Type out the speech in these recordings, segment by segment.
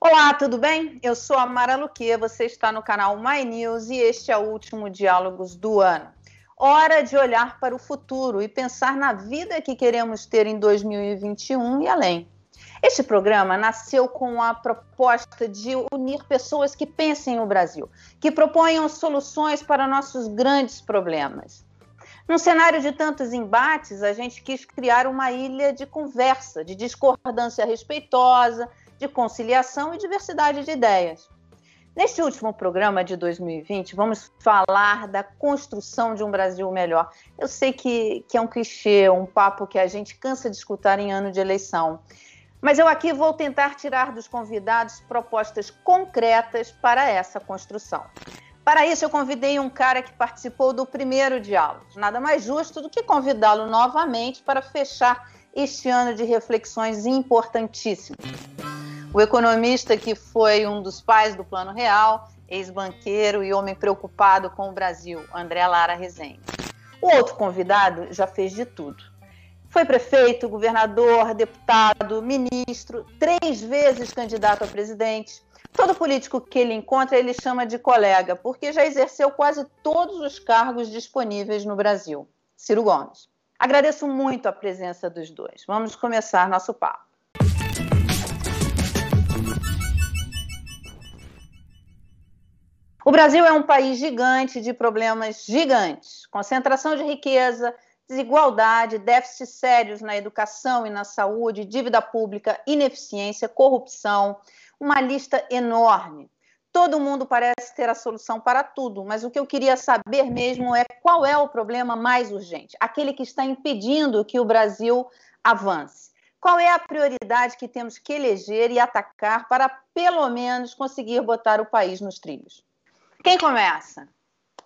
Olá, tudo bem? Eu sou a Mara Luque, você está no canal My News e este é o último Diálogos do ano. Hora de olhar para o futuro e pensar na vida que queremos ter em 2021 e além. Este programa nasceu com a proposta de unir pessoas que pensem no Brasil, que proponham soluções para nossos grandes problemas. Num cenário de tantos embates, a gente quis criar uma ilha de conversa, de discordância respeitosa, de conciliação e diversidade de ideias. Neste último programa de 2020, vamos falar da construção de um Brasil melhor. Eu sei que, que é um clichê, um papo que a gente cansa de escutar em ano de eleição. Mas eu aqui vou tentar tirar dos convidados propostas concretas para essa construção. Para isso, eu convidei um cara que participou do primeiro diálogo. Nada mais justo do que convidá-lo novamente para fechar este ano de reflexões importantíssimas. O economista que foi um dos pais do Plano Real, ex-banqueiro e homem preocupado com o Brasil, André Lara Rezende. O outro convidado já fez de tudo foi prefeito, governador, deputado, ministro, três vezes candidato a presidente. Todo político que ele encontra, ele chama de colega, porque já exerceu quase todos os cargos disponíveis no Brasil. Ciro Gomes. Agradeço muito a presença dos dois. Vamos começar nosso papo. O Brasil é um país gigante de problemas gigantes: concentração de riqueza, desigualdade, déficits sérios na educação e na saúde, dívida pública, ineficiência, corrupção, uma lista enorme. Todo mundo parece ter a solução para tudo, mas o que eu queria saber mesmo é qual é o problema mais urgente, aquele que está impedindo que o Brasil avance. Qual é a prioridade que temos que eleger e atacar para, pelo menos, conseguir botar o país nos trilhos? Quem começa?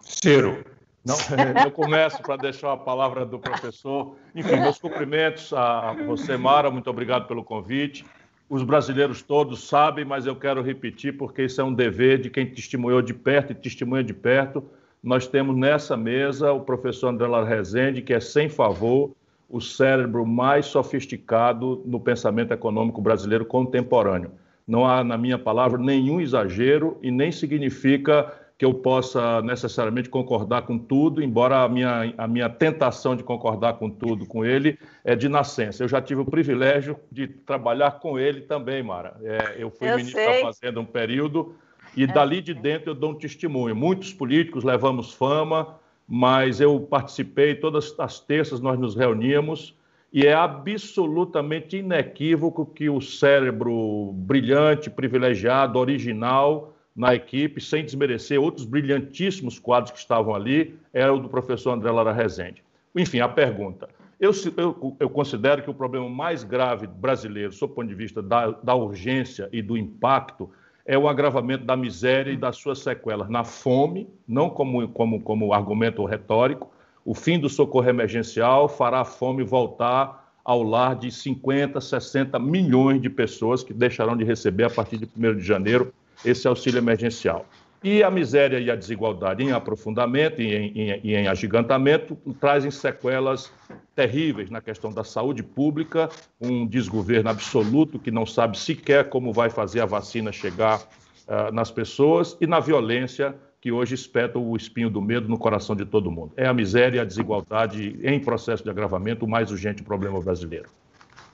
Ciro. Não, eu começo para deixar a palavra do professor. Enfim, meus cumprimentos a você, Mara, muito obrigado pelo convite. Os brasileiros todos sabem, mas eu quero repetir porque isso é um dever de quem testemunhou de perto e testemunha de perto. Nós temos nessa mesa o professor André Lar Rezende, que é sem favor o cérebro mais sofisticado no pensamento econômico brasileiro contemporâneo. Não há, na minha palavra, nenhum exagero e nem significa que eu possa necessariamente concordar com tudo, embora a minha, a minha tentação de concordar com tudo com ele é de nascença. Eu já tive o privilégio de trabalhar com ele também, Mara. É, eu fui eu ministro sei. da Fazenda um período e é. dali de dentro eu dou um testemunho. Muitos políticos levamos fama, mas eu participei, todas as terças nós nos reuníamos e é absolutamente inequívoco que o cérebro brilhante, privilegiado, original na equipe, sem desmerecer outros brilhantíssimos quadros que estavam ali, era o do professor André Lara Rezende. Enfim, a pergunta. Eu, eu, eu, considero que o problema mais grave brasileiro, sob o ponto de vista da, da urgência e do impacto, é o agravamento da miséria e das suas sequelas na fome, não como, como, como argumento retórico. O fim do socorro emergencial fará a fome voltar ao lar de 50, 60 milhões de pessoas que deixarão de receber a partir de 1 de janeiro esse auxílio emergencial. E a miséria e a desigualdade em aprofundamento e em, em, e em agigantamento trazem sequelas terríveis na questão da saúde pública, um desgoverno absoluto que não sabe sequer como vai fazer a vacina chegar uh, nas pessoas e na violência que hoje espeta o espinho do medo no coração de todo mundo. É a miséria e a desigualdade em processo de agravamento o mais urgente problema brasileiro.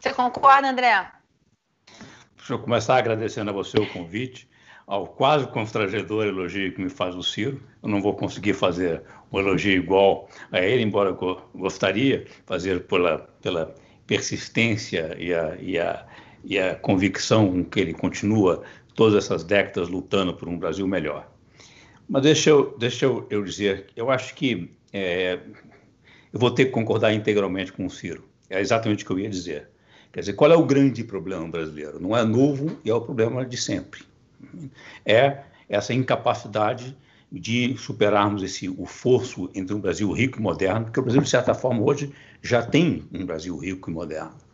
Você concorda, André? Deixa eu começar agradecendo a você o convite ao quase constrangedor elogio que me faz o Ciro. Eu não vou conseguir fazer um elogio igual a ele, embora eu gostaria fazer pela, pela persistência e a, e, a, e a convicção com que ele continua todas essas décadas lutando por um Brasil melhor. Mas deixa eu, deixa eu, eu dizer, eu acho que é, eu vou ter que concordar integralmente com o Ciro. É exatamente o que eu ia dizer. Quer dizer, qual é o grande problema brasileiro? Não é novo e é o problema de sempre é essa incapacidade de superarmos esse o forço entre um Brasil rico e moderno, porque o Brasil de certa forma hoje já tem um Brasil rico e moderno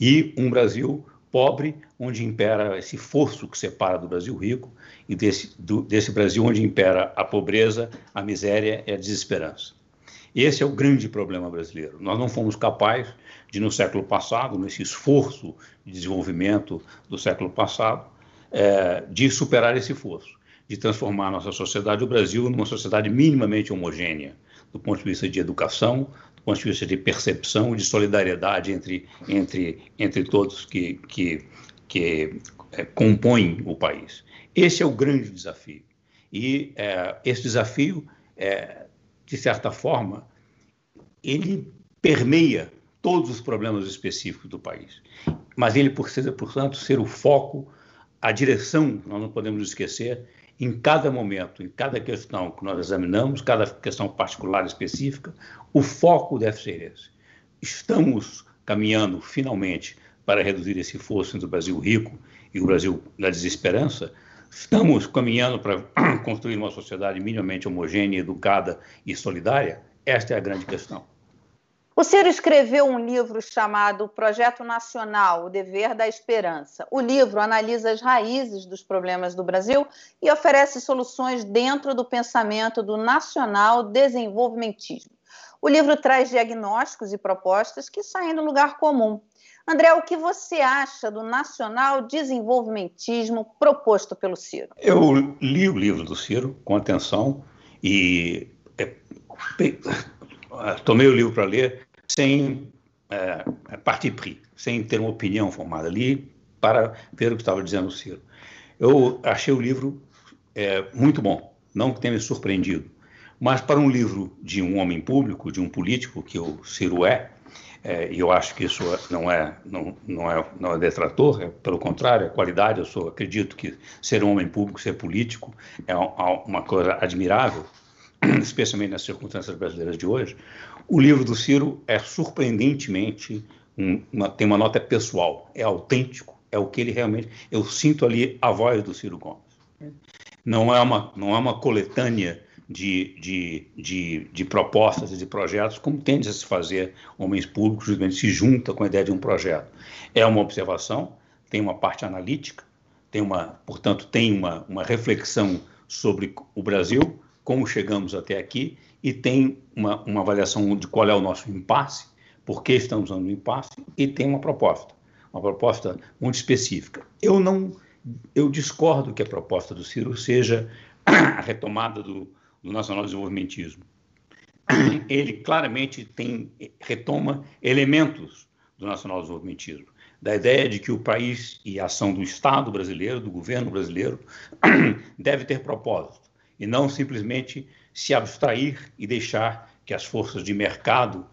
e um Brasil pobre onde impera esse forço que separa do Brasil rico e desse do, desse Brasil onde impera a pobreza, a miséria e a desesperança. Esse é o grande problema brasileiro. Nós não fomos capazes de no século passado, nesse esforço de desenvolvimento do século passado, é, de superar esse fosso, de transformar a nossa sociedade, o Brasil, numa sociedade minimamente homogênea, do ponto de vista de educação, do ponto de vista de percepção, de solidariedade entre, entre, entre todos que, que, que é, compõem o país. Esse é o grande desafio. E é, esse desafio, é, de certa forma, ele permeia todos os problemas específicos do país. Mas ele precisa, portanto, ser o foco, a direção, nós não podemos esquecer, em cada momento, em cada questão que nós examinamos, cada questão particular específica, o foco deve ser esse. Estamos caminhando, finalmente, para reduzir esse fosso entre o Brasil rico e o Brasil da desesperança, estamos caminhando para construir uma sociedade minimamente homogênea, educada e solidária? Esta é a grande questão. O Ciro escreveu um livro chamado Projeto Nacional, O Dever da Esperança. O livro analisa as raízes dos problemas do Brasil e oferece soluções dentro do pensamento do nacional desenvolvimentismo. O livro traz diagnósticos e propostas que saem do lugar comum. André, o que você acha do nacional desenvolvimentismo proposto pelo Ciro? Eu li o livro do Ciro com atenção e é, tomei o livro para ler sem é, partir pris, sem ter uma opinião formada ali para ver o que estava dizendo o Ciro. Eu achei o livro é, muito bom, não que tenha me surpreendido, mas para um livro de um homem público, de um político, que o Ciro é, é, e eu acho que isso não é não, não é não é detrator, é, pelo contrário, é qualidade. Eu sou, acredito que ser um homem público, ser político, é uma coisa admirável, especialmente nas circunstâncias brasileiras de hoje. O livro do Ciro é surpreendentemente uma, tem uma nota pessoal, é autêntico, é o que ele realmente. Eu sinto ali a voz do Ciro Gomes. Não é uma não é uma coletânea de, de, de, de, propostas e de projetos, como tende a se fazer homens públicos, justamente se junta com a ideia de um projeto. É uma observação, tem uma parte analítica, tem uma, portanto, tem uma, uma reflexão sobre o Brasil, como chegamos até aqui, e tem uma, uma avaliação de qual é o nosso impasse, por que estamos no impasse, e tem uma proposta, uma proposta muito específica. Eu não, eu discordo que a proposta do Ciro seja a retomada do, do nacional desenvolvimentismo. Ele claramente tem, retoma elementos do nacional desenvolvimentismo, da ideia de que o país e a ação do Estado brasileiro, do governo brasileiro, deve ter propósito e não simplesmente se abstrair e deixar que as forças de mercado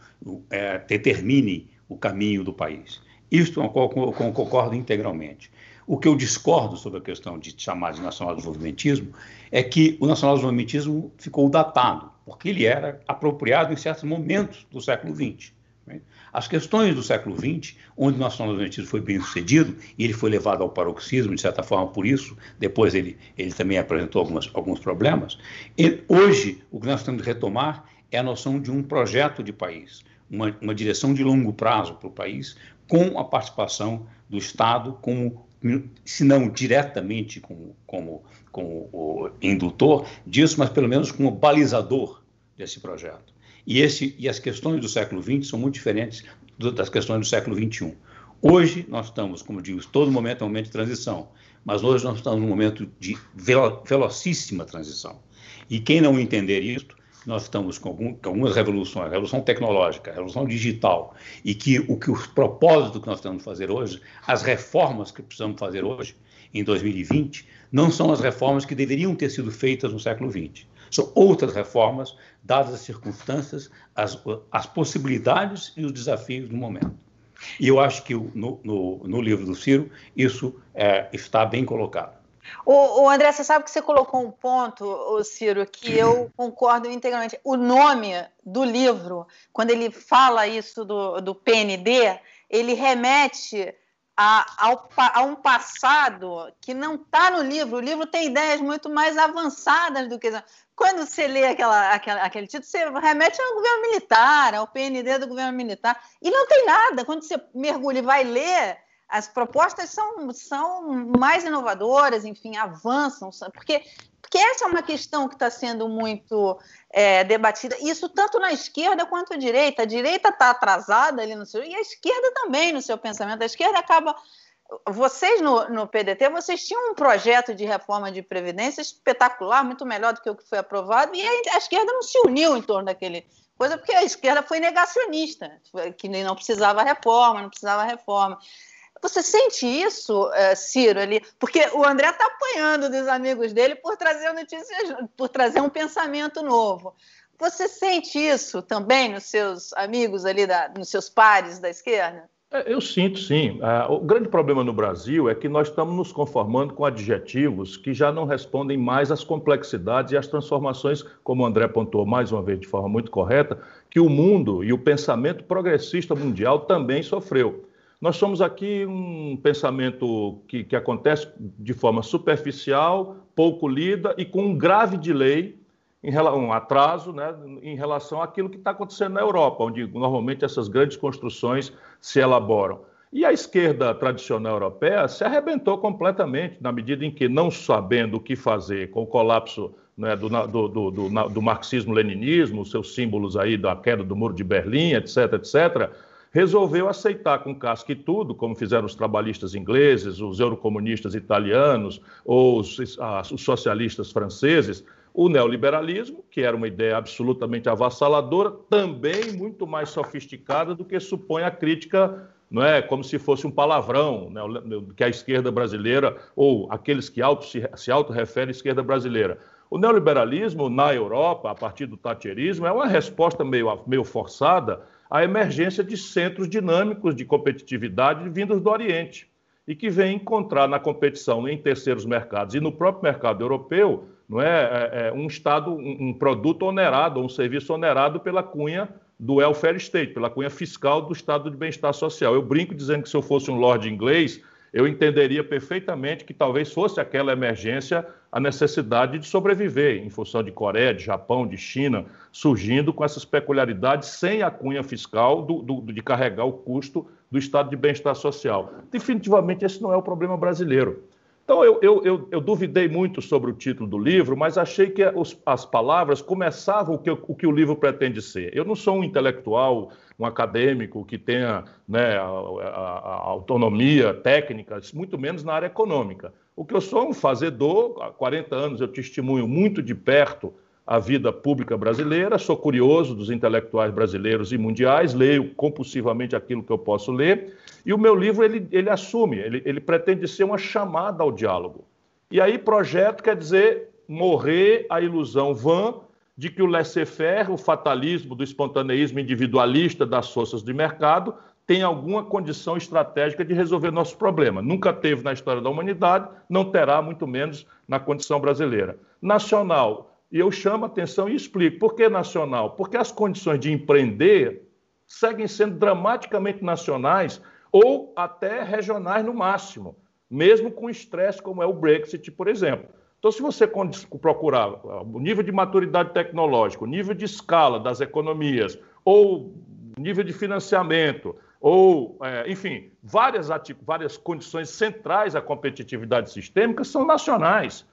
é, determinem o caminho do país. Isto é com eu concordo integralmente. O que eu discordo sobre a questão de chamar de nacional-desenvolvimentismo é que o nacional-desenvolvimentismo ficou datado, porque ele era apropriado em certos momentos do século XX. Né? As questões do século XX, onde o nacional-desenvolvimentismo foi bem sucedido, e ele foi levado ao paroxismo, de certa forma, por isso, depois ele, ele também apresentou algumas, alguns problemas. E hoje, o que nós temos de retomar é a noção de um projeto de país, uma, uma direção de longo prazo para o país, com a participação do Estado como se não diretamente como, como, como o indutor disso, mas pelo menos como balizador desse projeto. E, esse, e as questões do século XX são muito diferentes das questões do século XXI. Hoje nós estamos, como digo, todo momento é um momento de transição, mas hoje nós estamos num momento de velo, velocíssima transição. E quem não entender isso nós estamos com, algum, com algumas revoluções, revolução tecnológica, revolução digital, e que o que os propósitos que nós temos que fazer hoje, as reformas que precisamos fazer hoje, em 2020, não são as reformas que deveriam ter sido feitas no século XX. São outras reformas, dadas as circunstâncias, as, as possibilidades e os desafios do momento. E eu acho que no, no, no livro do Ciro isso é, está bem colocado. O, o, André, você sabe que você colocou um ponto, o Ciro, que eu concordo integralmente. O nome do livro, quando ele fala isso do, do PND, ele remete a, a, um passado que não está no livro. O livro tem ideias muito mais avançadas do que. Quando você lê aquela, aquela, aquele título, você remete ao governo militar, ao PND do governo militar. E não tem nada. Quando você mergulha e vai ler as propostas são, são mais inovadoras, enfim, avançam, porque, porque essa é uma questão que está sendo muito é, debatida, isso tanto na esquerda quanto na direita. A direita está atrasada ali no seu, e a esquerda também no seu pensamento. A esquerda acaba vocês no, no, PDT, vocês tinham um projeto de reforma de previdência espetacular, muito melhor do que o que foi aprovado, e a, a esquerda não se uniu em torno daquele coisa, porque a esquerda foi negacionista, que não precisava reforma, não precisava reforma. Você sente isso, eh, Ciro, ali? Porque o André está apanhando dos amigos dele por trazer notícias, por trazer um pensamento novo. Você sente isso também nos seus amigos ali, da, nos seus pares da esquerda? É, eu sinto, sim. É, o grande problema no Brasil é que nós estamos nos conformando com adjetivos que já não respondem mais às complexidades e às transformações, como o André pontuou mais uma vez de forma muito correta, que o mundo e o pensamento progressista mundial também sofreu. Nós somos aqui um pensamento que, que acontece de forma superficial, pouco lida e com um grave delay em um atraso né, em relação àquilo que está acontecendo na Europa, onde normalmente essas grandes construções se elaboram. E a esquerda tradicional europeia se arrebentou completamente, na medida em que, não sabendo o que fazer com o colapso né, do, do, do, do marxismo-leninismo, seus símbolos aí da queda do Muro de Berlim, etc., etc., resolveu aceitar com casca e tudo, como fizeram os trabalhistas ingleses, os eurocomunistas italianos ou os, os socialistas franceses, o neoliberalismo, que era uma ideia absolutamente avassaladora, também muito mais sofisticada do que supõe a crítica, não é como se fosse um palavrão, né, que a esquerda brasileira, ou aqueles que auto, se, se auto-referem à esquerda brasileira. O neoliberalismo na Europa, a partir do tacherismo, é uma resposta meio, meio forçada à emergência de centros dinâmicos de competitividade vindos do Oriente e que vem encontrar na competição em terceiros mercados e no próprio mercado europeu não é, é, é um Estado, um, um, produto onerado, um serviço onerado pela cunha do welfare state, pela cunha fiscal do Estado de bem-estar social. Eu brinco dizendo que se eu fosse um lord inglês, eu entenderia perfeitamente que talvez fosse aquela emergência a necessidade de sobreviver, em função de Coreia, de Japão, de China, surgindo com essas peculiaridades sem a cunha fiscal do, do, de carregar o custo do estado de bem-estar social. Definitivamente, esse não é o problema brasileiro. Então, eu, eu, eu, eu, duvidei muito sobre o título do livro, mas achei que os, as palavras começavam o que, o que o livro pretende ser. Eu não sou um intelectual, um acadêmico que tenha né, a, a, a autonomia técnica, muito menos na área econômica. O que eu sou é um fazedor, há 40 anos eu testemunho muito de perto a vida pública brasileira, sou curioso dos intelectuais brasileiros e mundiais, leio compulsivamente aquilo que eu posso ler, e o meu livro ele, ele assume, ele, ele pretende ser uma chamada ao diálogo. E aí, projeto quer dizer morrer a ilusão vã de que o laissez-faire, o fatalismo do espontaneísmo individualista das forças de mercado, tem alguma condição estratégica de resolver nossos problemas. Nunca teve na história da humanidade, não terá, muito menos na condição brasileira. Nacional, e eu chamo a atenção e explico. Por que nacional? Porque as condições de empreender seguem sendo dramaticamente nacionais ou até regionais no máximo, mesmo com estresse como é o Brexit, por exemplo. Então, se você procurar o nível de maturidade tecnológica, o nível de escala das economias, ou nível de financiamento, ou, é, enfim, várias, várias condições centrais à competitividade sistêmica são nacionais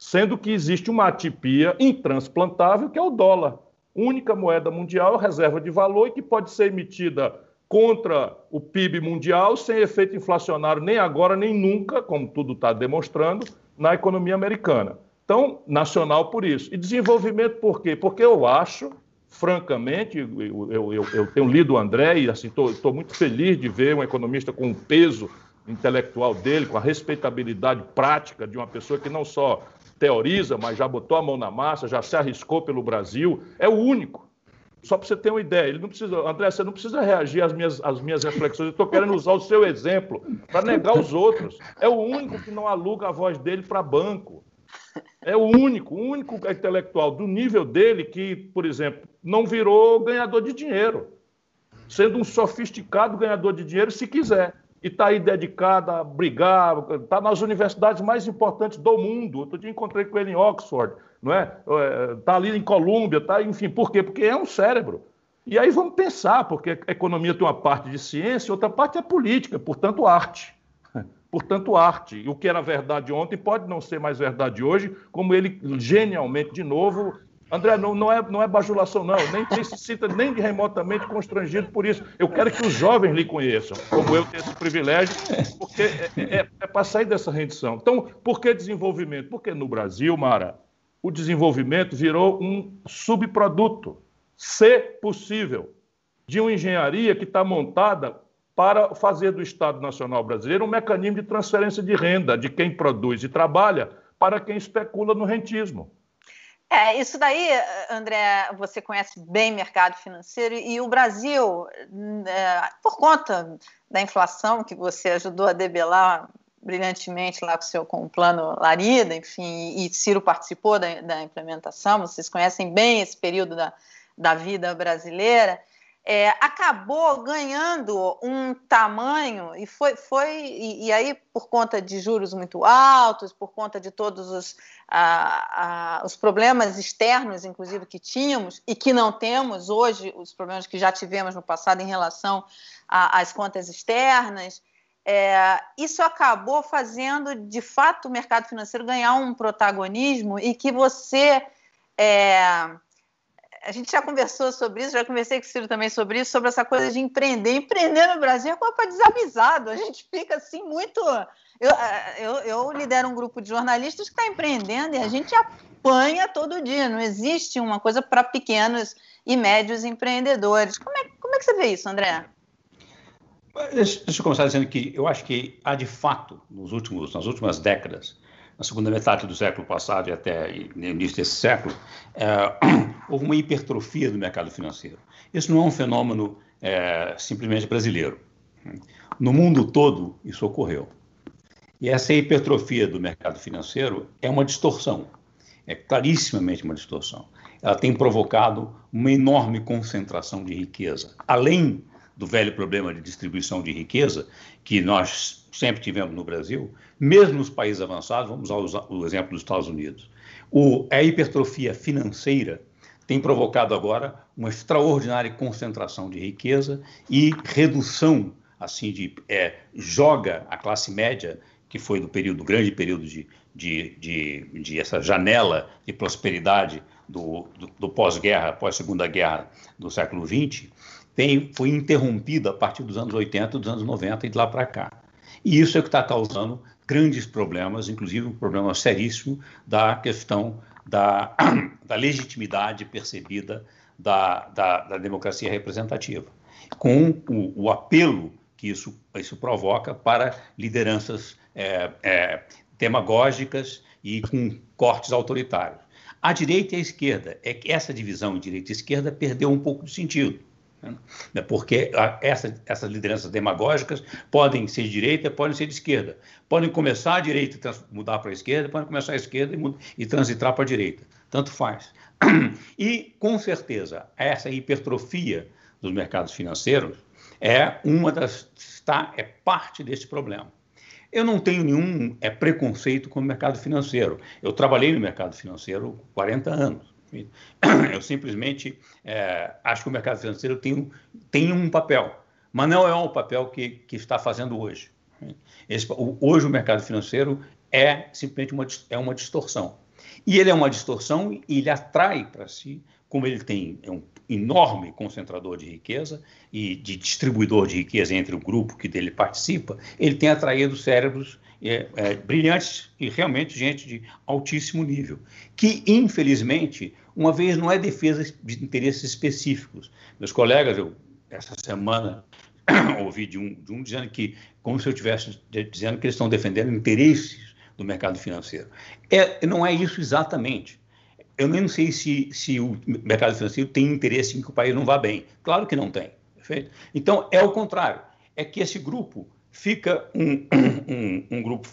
sendo que existe uma atipia intransplantável, que é o dólar. Única moeda mundial, reserva de valor e que pode ser emitida contra o PIB mundial sem efeito inflacionário nem agora nem nunca, como tudo está demonstrando, na economia americana. Então, nacional por isso. E desenvolvimento por quê? Porque eu acho, francamente, eu, eu, eu, tenho lido o André e assim estou muito feliz de ver um economista com o peso intelectual dele, com a respeitabilidade prática de uma pessoa que não só teoriza, mas já botou a mão na massa, já se arriscou pelo Brasil, é o único. Só para você ter uma ideia, ele não precisa, André, você não precisa reagir às minhas, às minhas reflexões, eu estou querendo usar o seu exemplo para negar os outros. É o único que não aluga a voz dele para banco. É o único, o único intelectual do nível dele que, por exemplo, não virou ganhador de dinheiro, sendo um sofisticado ganhador de dinheiro se quiser e está aí dedicada a brigar, está nas universidades mais importantes do mundo. Outro dia encontrei com ele em Oxford, não é? Está é, ali em Colômbia, tá, enfim, por quê? Porque é um cérebro. E aí vamos pensar, porque a economia tem uma parte de ciência, outra parte é política, portanto, arte. Portanto, arte. E o que era verdade ontem pode não ser mais verdade hoje, como ele genialmente, de novo, André, não, não, é, não é bajulação, não. Nem, se sinta nem remotamente constrangido por isso. Eu quero que os jovens lhe conheçam, como eu tenho esse privilégio, porque é, é, é para sair dessa rendição. Então, por que desenvolvimento? Porque no Brasil, Mara, o desenvolvimento virou um subproduto, se possível, de uma engenharia que está montada para fazer do Estado Nacional Brasileiro um mecanismo de transferência de renda de quem produz e trabalha para quem especula no rentismo. É, isso daí, André, você conhece bem mercado financeiro e o Brasil, é, por conta da inflação que você ajudou a debelar brilhantemente lá com, seu, com o plano Larida, enfim, e Ciro participou da, da implementação, vocês conhecem bem esse período da, da vida brasileira, é, acabou ganhando um tamanho e foi, foi e, e, aí por conta de juros muito altos, por conta de todos os, os problemas externos, inclusive que tínhamos e que não temos hoje, os problemas que já tivemos no passado em relação às contas externas, é, isso acabou fazendo de fato o mercado financeiro ganhar um protagonismo e que você é, a gente já conversou sobre isso, já conversei com o Ciro também sobre isso, sobre essa coisa de empreender. Empreender no Brasil é coisa desavisado. A gente fica assim muito. Eu, eu, eu lidero um grupo de jornalistas que está empreendendo e a gente apanha todo dia. Não existe uma coisa para pequenos e médios empreendedores. Como é, como é que você vê isso, André? Deixa, deixa eu começar dizendo que eu acho que há de fato, nos últimos, nas últimas décadas, na segunda metade do século passado e até início desse século, é, houve uma hipertrofia do mercado financeiro. Isso não é um fenômeno é, simplesmente brasileiro. No mundo todo, isso ocorreu. E essa hipertrofia do mercado financeiro é uma distorção, é clarissimamente uma distorção. Ela tem provocado uma enorme concentração de riqueza, além do velho problema de distribuição de riqueza que nós sempre tivemos no Brasil, mesmo nos países avançados, vamos usar o exemplo dos Estados Unidos. O, a hipertrofia financeira tem provocado agora uma extraordinária concentração de riqueza e redução, assim, de é, joga a classe média, que foi do período, grande período de, de, de, de essa janela de prosperidade do, do, do pós-guerra, pós-segunda guerra do século XX, tem, foi interrompida a partir dos anos 80, dos anos 90 e de lá para cá. E isso é o que está causando grandes problemas, inclusive um problema seríssimo da questão da, da legitimidade percebida da, da, da, democracia representativa, com o, o, apelo que isso, isso provoca para lideranças é, é, demagógicas e com cortes autoritários. A direita e a esquerda, é que essa divisão direita e esquerda perdeu um pouco de sentido. Né? Porque essa, essas lideranças demagógicas podem ser de direita, podem ser de esquerda. Podem começar a direita e mudar para a esquerda, podem começar a esquerda e, e transitar para a direita. Tanto faz. E, com certeza, essa hipertrofia dos mercados financeiros é uma das está é parte desse problema. Eu não tenho nenhum é, preconceito com o mercado financeiro. Eu trabalhei no mercado financeiro 40 anos. Eu simplesmente é, acho que o mercado financeiro tem um, tem um papel, mas não é o papel que, que está fazendo hoje. Esse, hoje o mercado financeiro é simplesmente uma, é uma distorção. E ele é uma distorção e ele atrai para si, como ele tem é um enorme concentrador de riqueza e de distribuidor de riqueza entre o grupo que dele participa, ele tem atraído cérebros é, é, brilhantes e realmente gente de altíssimo nível, que infelizmente, uma vez não é defesa de interesses específicos. Meus colegas, eu, essa semana, ouvi de um, de um dizendo que, como se eu estivesse dizendo que eles estão defendendo interesses do mercado financeiro. É, não é isso exatamente. Eu nem sei se, se o mercado financeiro tem interesse em que o país não vá bem. Claro que não tem. Perfeito? Então, é o contrário. É que esse grupo fica um, um, um grupo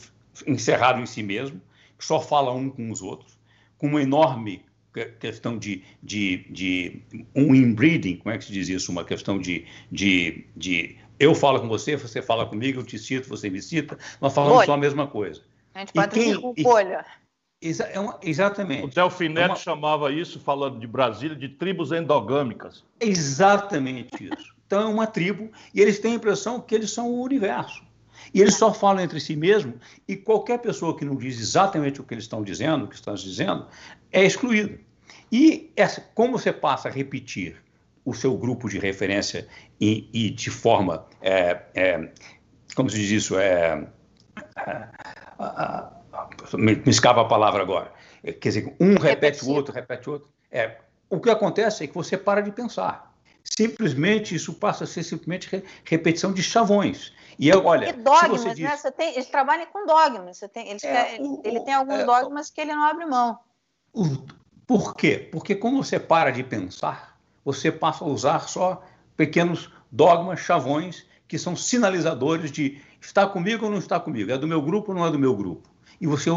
encerrado em si mesmo, que só fala um com os outros, com uma enorme questão de, de, de um inbreeding, como é que se diz isso? Uma questão de, de, de eu falo com você, você fala comigo, eu te cito, você me cita, nós falamos só a mesma coisa. A gente pode quem, com bolha. Exa é uma, exatamente. O Delfim Neto é uma... chamava isso, falando de Brasília, de tribos endogâmicas. Exatamente isso. Então é uma tribo e eles têm a impressão que eles são o universo. E eles só falam entre si mesmos e qualquer pessoa que não diz exatamente o que eles estão dizendo, o que estão dizendo, é excluída. E essa, como você passa a repetir o seu grupo de referência e, e de forma, é, é, como se diz isso, é, é me, me escapa a palavra agora, é, quer dizer, um repete o outro, repete o outro, é, o que acontece é que você para de pensar. Simplesmente isso passa a ser simplesmente re, repetição de chavões. E eu, olha, e dogmas, você diz... né? Você tem, eles trabalham com dogmas. Tem, eles é, o, ele tem alguns é, dogmas que ele não abre mão. O, por quê? Porque quando você para de pensar, você passa a usar só pequenos dogmas, chavões, que são sinalizadores de está comigo ou não está comigo, é do meu grupo ou não é do meu grupo. E você,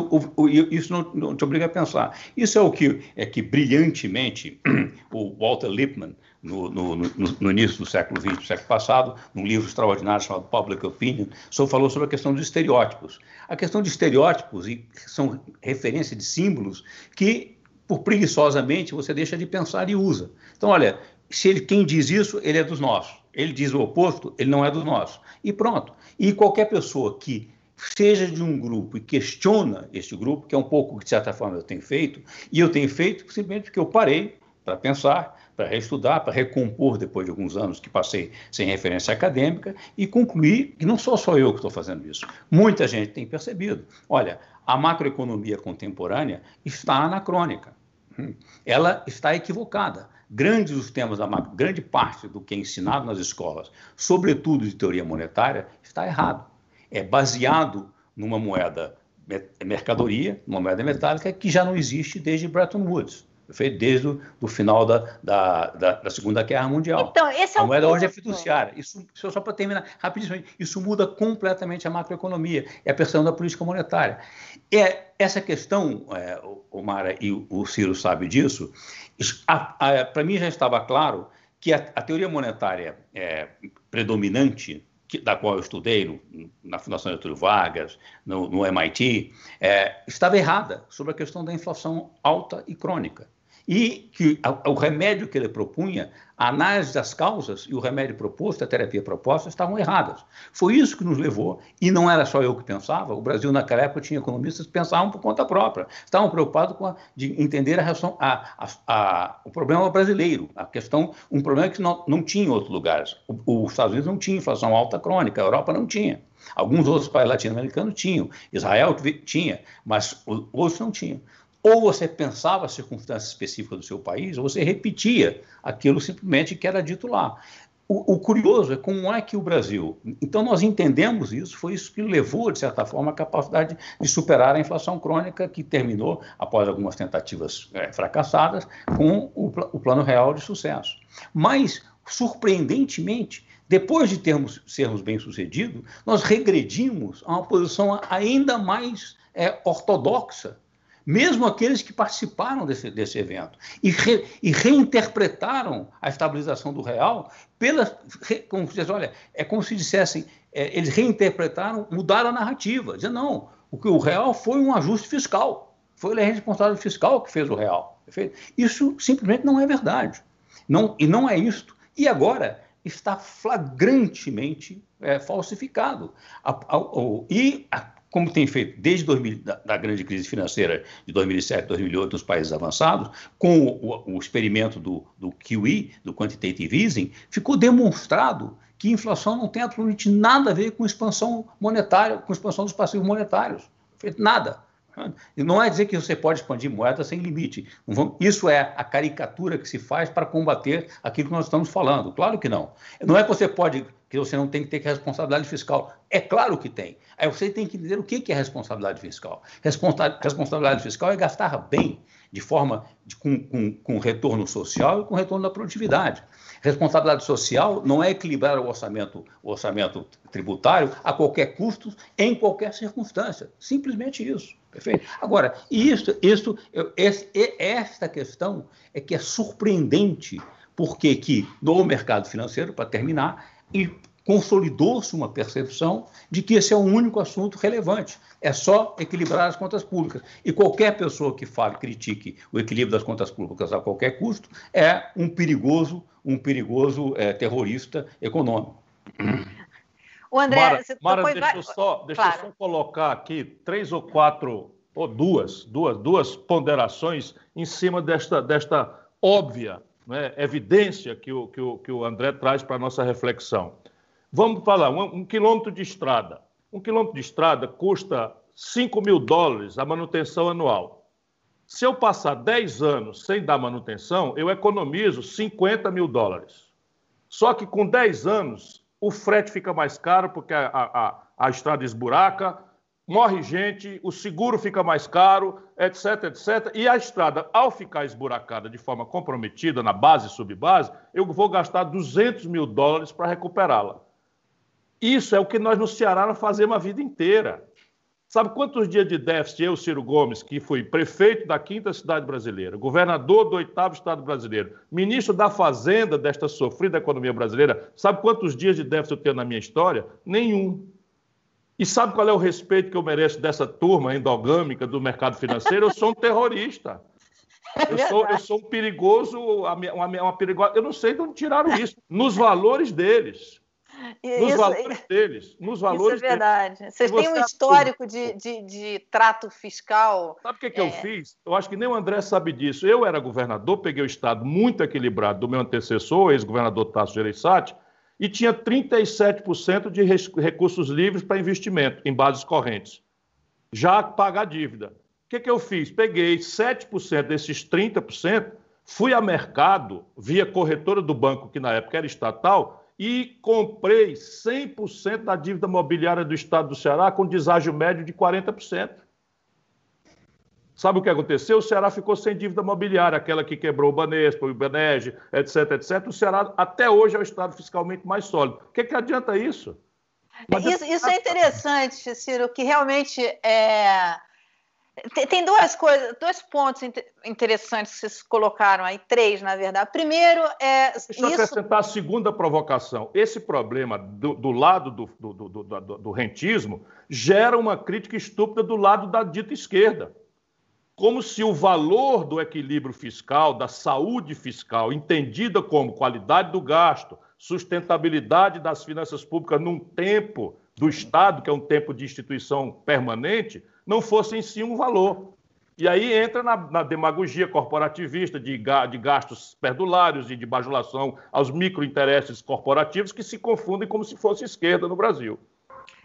isso não, te obriga a pensar. Isso é o que é que brilhantemente o Walter Lippmann, no, no, no, no, início do século XX, do século passado, num livro extraordinário chamado Public Opinion, só falou sobre a questão dos estereótipos. A questão de estereótipos são referência de símbolos que por preguiçosamente você deixa de pensar e usa. Então, olha, se ele, quem diz isso, ele é dos nossos. Ele diz o oposto, ele não é dos nossos. E pronto. E qualquer pessoa que seja de um grupo e questiona este grupo, que é um pouco que, de certa forma, eu tenho feito, e eu tenho feito simplesmente porque eu parei para pensar, para reestudar, para recompor depois de alguns anos que passei sem referência acadêmica e concluir que não sou só eu que estou fazendo isso. Muita gente tem percebido. Olha, a macroeconomia contemporânea está anacrônica. Ela está equivocada. Grandes os temas da grande parte do que é ensinado nas escolas, sobretudo de teoria monetária, está errado. É baseado numa moeda mercadoria, uma moeda metálica que já não existe desde Bretton Woods feito desde o final da, da, da, da, Segunda Guerra Mundial. Então, esse é a moeda hoje é fiduciária. Isso, só para terminar rapidinho, isso muda completamente a macroeconomia, é a questão da política monetária. É, essa questão, é, o Mara e o Ciro sabe disso, para mim já estava claro que a, a teoria monetária é, predominante da qual eu estudei no, na Fundação Getúlio Vargas, no, no MIT, é, estava errada sobre a questão da inflação alta e crônica e que o remédio que ele propunha, a análise das causas e o remédio proposto, a terapia proposta, estavam erradas. Foi isso que nos levou, e não era só eu que pensava, o Brasil naquela época tinha economistas que pensavam por conta própria, estavam preocupados com a, de entender a a, o problema brasileiro, a questão, um problema que não, não tinha em outros lugares. O, os Estados Unidos não tinha inflação alta crônica, a Europa não tinha. Alguns outros países latino-americanos tinham, Israel tinha, mas outros não tinham. Ou você pensava a circunstância específica do seu país, ou você repetia aquilo simplesmente que era dito lá. O, o, curioso é como é que o Brasil. Então, nós entendemos isso, foi isso que levou, de certa forma, a capacidade de superar a inflação crônica, que terminou, após algumas tentativas é, fracassadas, com o, o plano real de sucesso. Mas, surpreendentemente, depois de termos, sermos bem-sucedidos, nós regredimos a uma posição ainda mais é, ortodoxa mesmo aqueles que participaram desse, desse evento, e, re, e, reinterpretaram a estabilização do real pela. Como se olha, é como se dissessem, é, eles reinterpretaram, mudaram a narrativa, dizendo, não, o que o real foi um ajuste fiscal, foi a responsável fiscal que fez o real. Perfeito? Isso simplesmente não é verdade. Não, e não é isto. E agora está flagrantemente é, falsificado. A, a, a, e como tem feito desde 2000, da, da, grande crise financeira de 2007, 2008 nos países avançados, com o, o experimento do, do QE, do Quantitative Easing, ficou demonstrado que inflação não tem absolutamente nada a ver com expansão monetária, com expansão dos passivos monetários. Nada. E não é dizer que você pode expandir moeda sem limite. Isso é a caricatura que se faz para combater aquilo que nós estamos falando. Claro que não. Não é que você pode, que você não tem que ter responsabilidade fiscal. É claro que tem. Aí você tem que entender o que é responsabilidade fiscal. Responsabilidade fiscal é gastar bem, de forma de, com, com, com retorno social e com retorno da produtividade. Responsabilidade social não é equilibrar o orçamento, o orçamento tributário a qualquer custo, em qualquer circunstância. Simplesmente isso. Perfeito? Agora, isso, isso, esta questão é que é surpreendente, porque que no mercado financeiro, para terminar, consolidou-se uma percepção de que esse é o único assunto relevante. É só equilibrar as contas públicas. E qualquer pessoa que fale, critique o equilíbrio das contas públicas a qualquer custo é um perigoso, um perigoso é, terrorista econômico. O André, Mara, Mara deixa, eu só, deixa claro. eu só colocar aqui três ou quatro ou duas, duas, duas ponderações em cima desta, desta óbvia né, evidência que o, que, o, que o André traz para a nossa reflexão. Vamos falar, um, um, quilômetro de estrada. Um quilômetro de estrada custa 5 mil dólares a manutenção anual. Se eu passar 10 anos sem dar manutenção, eu economizo 50 mil dólares. Só que com 10 anos, o frete fica mais caro porque a, a, a estrada esburaca, morre gente, o seguro fica mais caro, etc, etc. E a estrada, ao ficar esburacada de forma comprometida na base e subbase, eu vou gastar 200 mil dólares para recuperá-la. Isso é o que nós no Ceará fazemos a vida inteira. Sabe quantos dias de déficit eu, Ciro Gomes, que fui prefeito da quinta cidade brasileira, governador do oitavo estado brasileiro, ministro da Fazenda desta sofrida economia brasileira, sabe quantos dias de déficit eu tenho na minha história? Nenhum. E sabe qual é o respeito que eu mereço dessa turma endogâmica do mercado financeiro? Eu sou um terrorista. É eu sou, eu sou um perigoso, uma, uma, uma perigosa. Eu não sei de onde tiraram isso. Nos valores deles. Nos isso, valores deles. Nos valores isso é verdade. Deles. Vocês têm um histórico de, de, de, trato fiscal. Sabe o que, que é... eu fiz? Eu acho que nem o André sabe disso. Eu era governador, peguei o Estado muito equilibrado do meu antecessor, ex-governador Tasso Gereissati, e tinha 37% de recursos livres para investimento em bases correntes. Já pagar dívida. O que, que eu fiz? Peguei 7% desses 30%, fui a mercado, via corretora do banco, que na época era estatal, e comprei 100% da dívida mobiliária do Estado do Ceará com deságio médio de 40%. Sabe o que aconteceu? O Ceará ficou sem dívida mobiliária, aquela que quebrou o Banespa, o Ibanege, etc, etc. O Ceará até hoje é o estado fiscalmente mais sólido. O que, que adianta isso? isso, isso é interessante, Ciro, que realmente é... Tem duas coisas, dois pontos interessantes que vocês colocaram aí, três, na verdade. Primeiro é. Deixa eu isso... acrescentar a segunda provocação. Esse problema do, do lado do, do, do, do rentismo gera uma crítica estúpida do lado da dita esquerda como se o valor do equilíbrio fiscal, da saúde fiscal, entendida como qualidade do gasto, sustentabilidade das finanças públicas num tempo do Estado, que é um tempo de instituição permanente, não fosse em si um valor. E aí entra na, na demagogia corporativista de, de, gastos perdulários e de bajulação aos microinteresses corporativos que se confundem como se fosse esquerda no Brasil.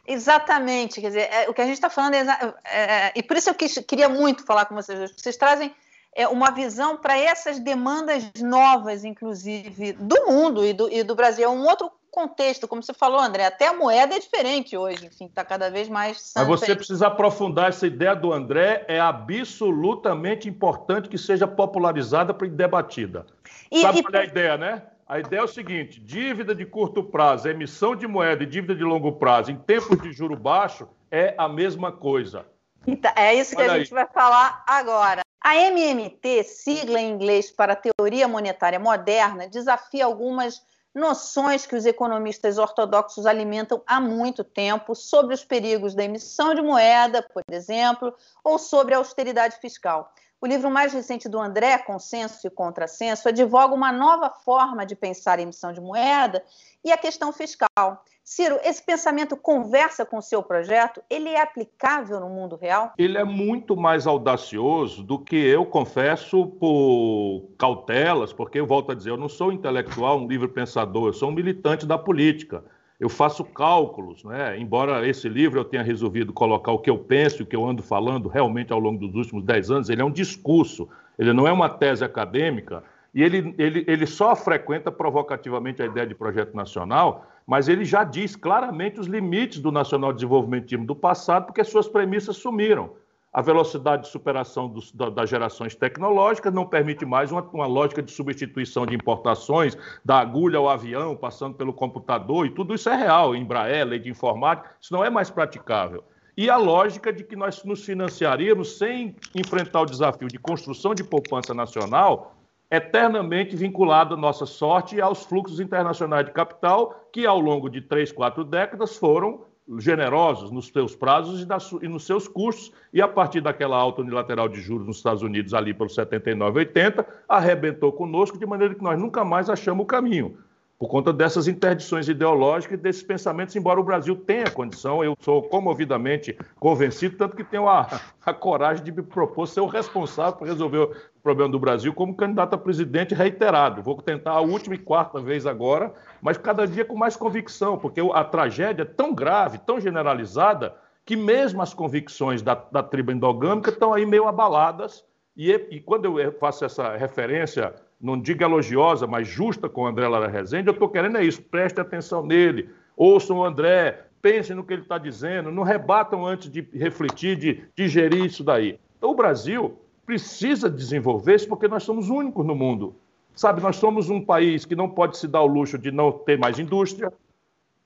Exatamente, quer dizer, é, o que a gente está falando é, é, e por isso eu quis, queria muito falar com vocês, vocês trazem é, uma visão para essas demandas novas, inclusive, do mundo e do, e do Brasil, é um outro contexto, como você falou, André, até a moeda é diferente hoje, enfim, está cada vez mais... Mas você precisa aprofundar essa ideia do André, é absolutamente importante que seja popularizada e debatida. E, Sabe e... qual é a ideia, né? A ideia é o seguinte: dívida de curto prazo, emissão de moeda e dívida de longo prazo em tempos de juro baixo é a mesma coisa. Então, é isso que Olha a gente vai falar agora. A MMT, sigla em inglês para Teoria Monetária Moderna, desafia algumas noções que os economistas ortodoxos alimentam há muito tempo sobre os perigos da emissão de moeda, por exemplo, ou sobre a austeridade fiscal. O livro mais recente do André, Consenso e Contrassenso, advoga uma nova forma de pensar a emissão de moeda e a questão fiscal. Ciro, esse pensamento conversa com o seu projeto? Ele é aplicável no mundo real? Ele é muito mais audacioso do que eu confesso por cautelas, porque eu volto a dizer, eu não sou intelectual, um livre pensador, eu sou um militante da política eu faço cálculos, né? embora esse livro eu tenha resolvido colocar o que eu penso, o que eu ando falando realmente ao longo dos últimos dez anos, ele é um discurso, ele não é uma tese acadêmica, e ele, ele, ele só frequenta provocativamente a ideia de projeto nacional, mas ele já diz claramente os limites do nacional desenvolvimentismo do passado, porque suas premissas sumiram a velocidade de superação dos, da, das gerações tecnológicas não permite mais uma, uma, lógica de substituição de importações, da agulha ao avião, passando pelo computador, e tudo isso é real, Embraer, lei de informática, isso não é mais praticável. E a lógica de que nós nos financiaríamos sem enfrentar o desafio de construção de poupança nacional, eternamente vinculado à nossa sorte e aos fluxos internacionais de capital, que ao longo de três, quatro décadas foram generosos nos seus prazos e, e, nos seus custos, e a partir daquela alta unilateral de juros nos Estados Unidos, ali pelos 79, 80, arrebentou conosco, de maneira que nós nunca mais achamos o caminho. Por conta dessas interdições ideológicas e desses pensamentos, embora o Brasil tenha condição, eu sou comovidamente convencido, tanto que tenho a, a coragem de me propor ser o responsável por resolver o problema do Brasil como candidato a presidente reiterado. Vou tentar a última e quarta vez agora, mas cada dia com mais convicção, porque a tragédia é tão grave, tão generalizada, que mesmo as convicções da, da tribo endogâmica estão aí meio abaladas. E, e quando eu faço essa referência não digo elogiosa, mas justa com o André Lara Rezende, eu estou querendo é isso, preste atenção nele, ouçam o André, pensem no que ele está dizendo, não rebatam antes de refletir, de digerir isso daí. Então o Brasil precisa desenvolver isso porque nós somos únicos no mundo. Sabe, nós somos um país que não pode se dar o luxo de não ter mais indústria,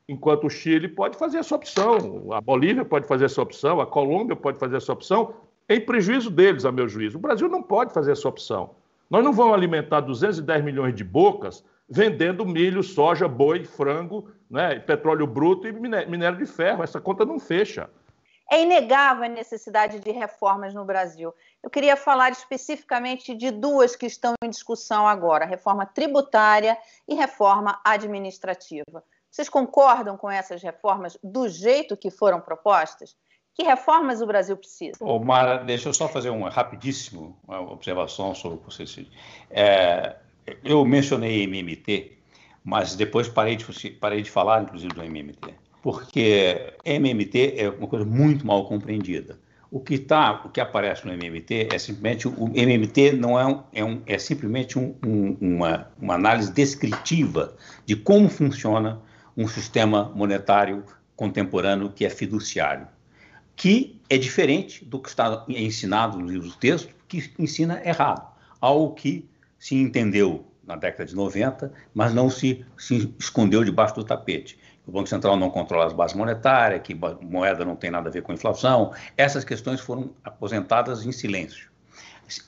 enquanto o Chile pode fazer essa opção, a Bolívia pode fazer essa opção, a Colômbia pode fazer essa opção, em prejuízo deles, a meu juízo. O Brasil não pode fazer essa opção. Nós não vamos alimentar 210 milhões de bocas vendendo milho, soja, boi, frango, né, petróleo bruto e minério de ferro. Essa conta não fecha. É inegável a necessidade de reformas no Brasil. Eu queria falar especificamente de duas que estão em discussão agora: reforma tributária e reforma administrativa. Vocês concordam com essas reformas do jeito que foram propostas? Que reformas o Brasil precisa? Ô, Mara, deixa eu só fazer uma rapidíssimo uma observação sobre o que você. É, eu mencionei MMT, mas depois parei de, parei de falar, inclusive, do MMT, porque MMT é uma coisa muito mal compreendida. O que tá, o que aparece no MMT é simplesmente o MMT não é, um, é, um, é simplesmente um, uma, uma análise descritiva de como funciona um sistema monetário contemporâneo que é fiduciário que é diferente do que está ensinado no livro do texto, que ensina errado. Algo que se entendeu na década de 90, mas não se, se escondeu debaixo do tapete. O Banco Central não controla as bases monetárias, que moeda não tem nada a ver com inflação. Essas questões foram aposentadas em silêncio.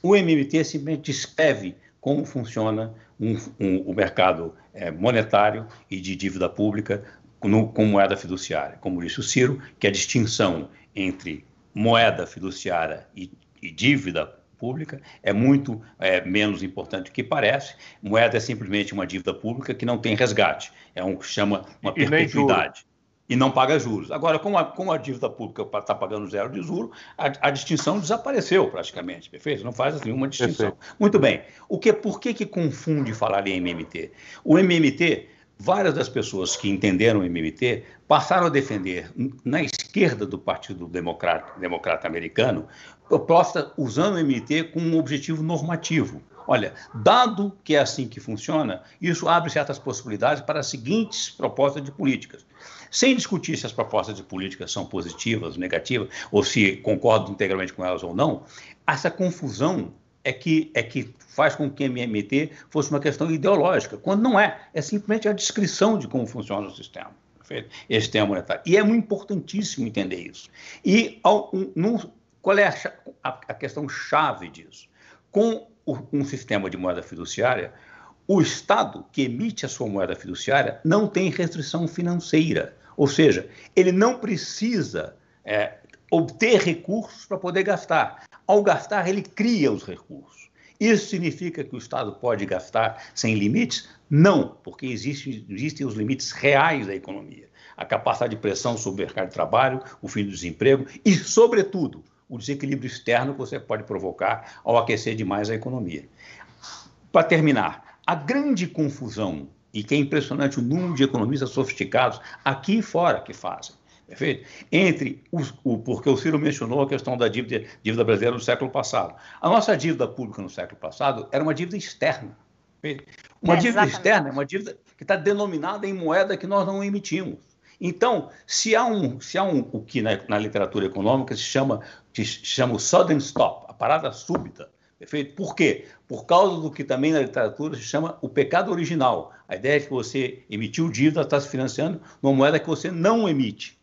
O MMT simplesmente descreve como funciona um, um, o mercado é, monetário e de dívida pública no, com moeda fiduciária. Como disse o Ciro, que a distinção entre moeda fiduciária e, e dívida pública é muito é, menos importante do que parece. Moeda é simplesmente uma dívida pública que não tem resgate, é um que chama uma perpetuidade. E não paga juros. Agora, como a, como a dívida pública está pagando zero de juros, a, a, distinção desapareceu praticamente, perfeito? Não faz nenhuma distinção. Perfeito. Muito bem. O que, por que, que confunde falar em MMT? O MMT várias das pessoas que entenderam o MMT passaram a defender, na esquerda do Partido Democrata, Democrata Americano, proposta usando o MMT com um objetivo normativo. Olha, dado que é assim que funciona, isso abre certas possibilidades para as seguintes propostas de políticas. Sem discutir se as propostas de políticas são positivas, negativas, ou se concordo integralmente com elas ou não, essa confusão é que, é que faz com que o MMT fosse uma questão ideológica, quando não é. É simplesmente a descrição de como funciona o sistema. Perfeito? Esse sistema monetário. E é muito importantíssimo entender isso. E ao, um, num, qual é a, a, a, questão chave disso? Com o, um sistema de moeda fiduciária, o Estado que emite a sua moeda fiduciária não tem restrição financeira. Ou seja, ele não precisa é, obter recursos para poder gastar. Ao gastar, ele cria os recursos. Isso significa que o Estado pode gastar sem limites? Não, porque existe, existem os limites reais da economia. A capacidade de pressão sobre o mercado de trabalho, o fim do desemprego e, sobretudo, o desequilíbrio externo que você pode provocar ao aquecer demais a economia. Para terminar, a grande confusão, e que é impressionante o número de economistas sofisticados aqui e fora que fazem, Perfeito? Entre os, o, porque o Ciro mencionou a questão da dívida, dívida brasileira no século passado. A nossa dívida pública no século passado era uma dívida externa. Perfeito? Uma é, dívida externa é uma dívida que está denominada em moeda que nós não emitimos. Então, se há um, se há um o que na, na literatura econômica se chama, se chama o sudden stop, a parada súbita, perfeito? Por quê? Por causa do que também na literatura se chama o pecado original. A ideia é que você emitiu dívida, está se financiando numa moeda que você não emite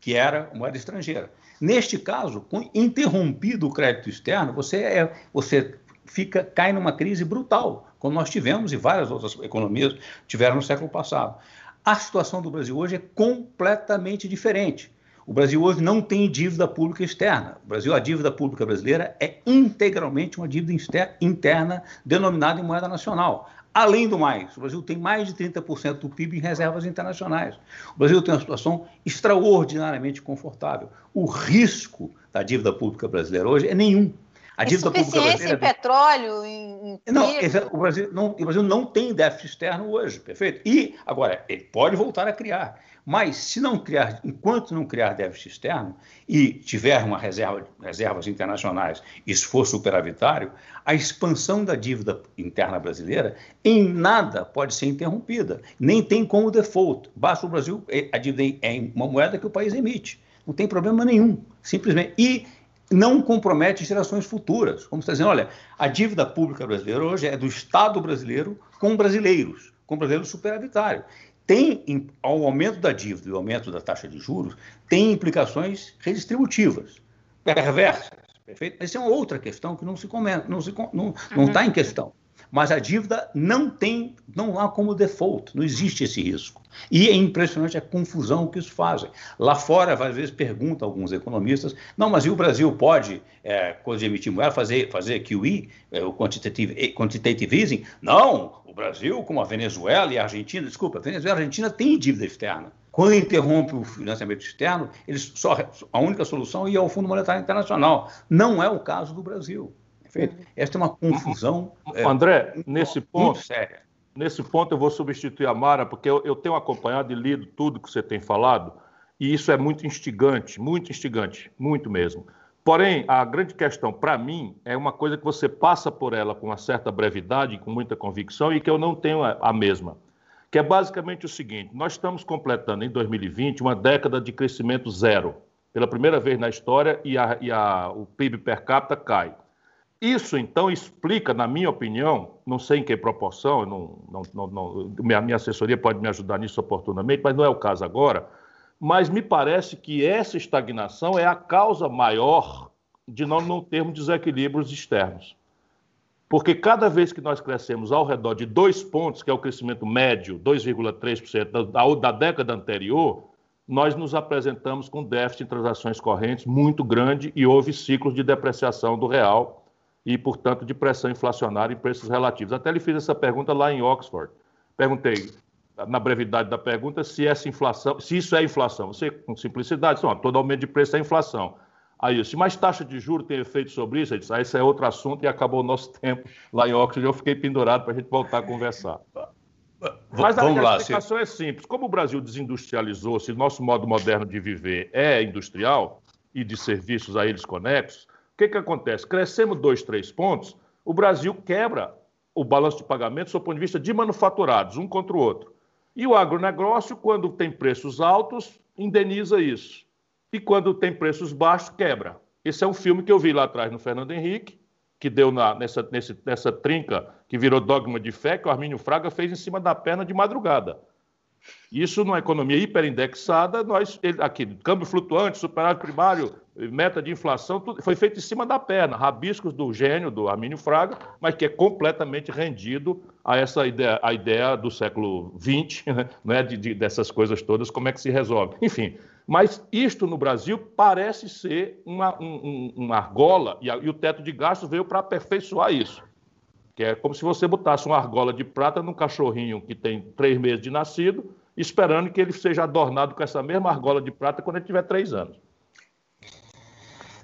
que era moeda estrangeira. Neste caso, com interrompido o crédito externo, você, é, você fica, cai numa crise brutal, como nós tivemos e várias outras economias tiveram no século passado. A situação do Brasil hoje é completamente diferente. O Brasil hoje não tem dívida pública externa. O Brasil, a dívida pública brasileira é integralmente uma dívida interna denominada em moeda nacional. Além do mais, o Brasil tem mais de 30% do PIB em reservas internacionais. O Brasil tem uma situação extraordinariamente confortável. O risco da dívida pública brasileira hoje é nenhum. A dívida pública brasileira. em petróleo, em, em não, o, Brasil não, o Brasil não tem déficit externo hoje, perfeito? E, agora, ele pode voltar a criar. Mas, se não criar, enquanto não criar déficit externo e tiver uma reserva, reservas internacionais e esforço superavitário, a expansão da dívida interna brasileira em nada pode ser interrompida. Nem tem como default. Basta o Brasil, eh, a dívida é uma moeda que o país emite. Não tem problema nenhum, simplesmente. E não compromete gerações futuras. Como está dizendo, olha, a dívida pública brasileira hoje é do Estado brasileiro com brasileiros, com brasileiros superavitário. Tem, ao aumento da dívida e ao aumento da taxa de juros, tem implicações redistributivas, perversas, perfeito? Essa é uma outra questão que não se comenta, não está uhum. Tá em questão mas a dívida não tem, não há como default, não existe esse risco. E é impressionante a confusão que isso fazem. Lá fora, às vezes, perguntam alguns economistas, não, mas e o Brasil pode, é, quando emitir moeda, fazer, fazer QE, é, o quantitative, quantitative easing? Não, o Brasil, como a Venezuela e a Argentina, desculpa, a Venezuela e a Argentina têm dívida externa. Quando interrompe o financiamento externo, eles só, a única solução é ir ao Fundo Monetário Internacional. Não é o caso do Brasil. Perfeito? Esta é uma confusão. É, André, é, nesse ponto. séria. Nesse ponto eu vou substituir a Mara, porque eu, eu tenho acompanhado e lido tudo que você tem falado, e isso é muito instigante, muito instigante, muito mesmo. Porém, a grande questão para mim é uma coisa que você passa por ela com uma certa brevidade, com muita convicção, e que eu não tenho a, a mesma. Que é basicamente o seguinte: nós estamos completando em 2020 uma década de crescimento zero. Pela primeira vez na história, e, a, e a, o PIB per capita cai. Isso, então, explica, na minha opinião, não sei em que proporção, não, não, não, minha, minha assessoria pode me ajudar nisso oportunamente, mas não é o caso agora. Mas me parece que essa estagnação é a causa maior de nós não termos desequilíbrios externos. Porque cada vez que nós crescemos ao redor de dois pontos, que é o crescimento médio, 2,3% da, da década anterior, nós nos apresentamos com déficit em transações correntes muito grande e houve ciclos de depreciação do real e, portanto, de pressão inflacionária e preços relativos. Até lhe fiz essa pergunta lá em Oxford. Perguntei, na brevidade da pergunta, se essa inflação, se isso é inflação. Você, com simplicidade, disse, todo aumento de preço é inflação. Aí eu disse, mas taxa de juros tem efeito sobre isso? Ele disse, ah, esse é outro assunto e acabou o nosso tempo lá em Oxford. Eu fiquei pendurado para a gente voltar a conversar. Mas a, Vamos explicação é simples. Como o Brasil desindustrializou, se o nosso modo moderno de viver é industrial e de serviços a eles conexos, que, que acontece? Crescemos dois, três pontos, o Brasil quebra o balanço de pagamento do ponto de vista de manufaturados, um contra o outro. E o agronegócio, quando tem preços altos, indeniza isso. E quando tem preços baixos, quebra. Esse é um filme que eu vi lá atrás no Fernando Henrique, que deu na, nessa, nesse, nessa trinca que virou dogma de fé, que o Armínio Fraga fez em cima da perna de madrugada. Isso numa economia hiperindexada, nós, aqui, câmbio flutuante, superávit primário, meta de inflação, tudo foi feito em cima da perna, rabiscos do gênio, do Armínio Fraga, mas que é completamente rendido a essa ideia, a ideia do século XX, né, de, de, dessas coisas todas, como é que se resolve. Enfim, mas isto no Brasil parece ser uma, um, uma argola, e, a, e o teto de gastos veio para aperfeiçoar isso. Que é como se você botasse uma argola de prata num cachorrinho que tem três meses de nascido, esperando que ele seja adornado com essa mesma argola de prata quando ele tiver três anos.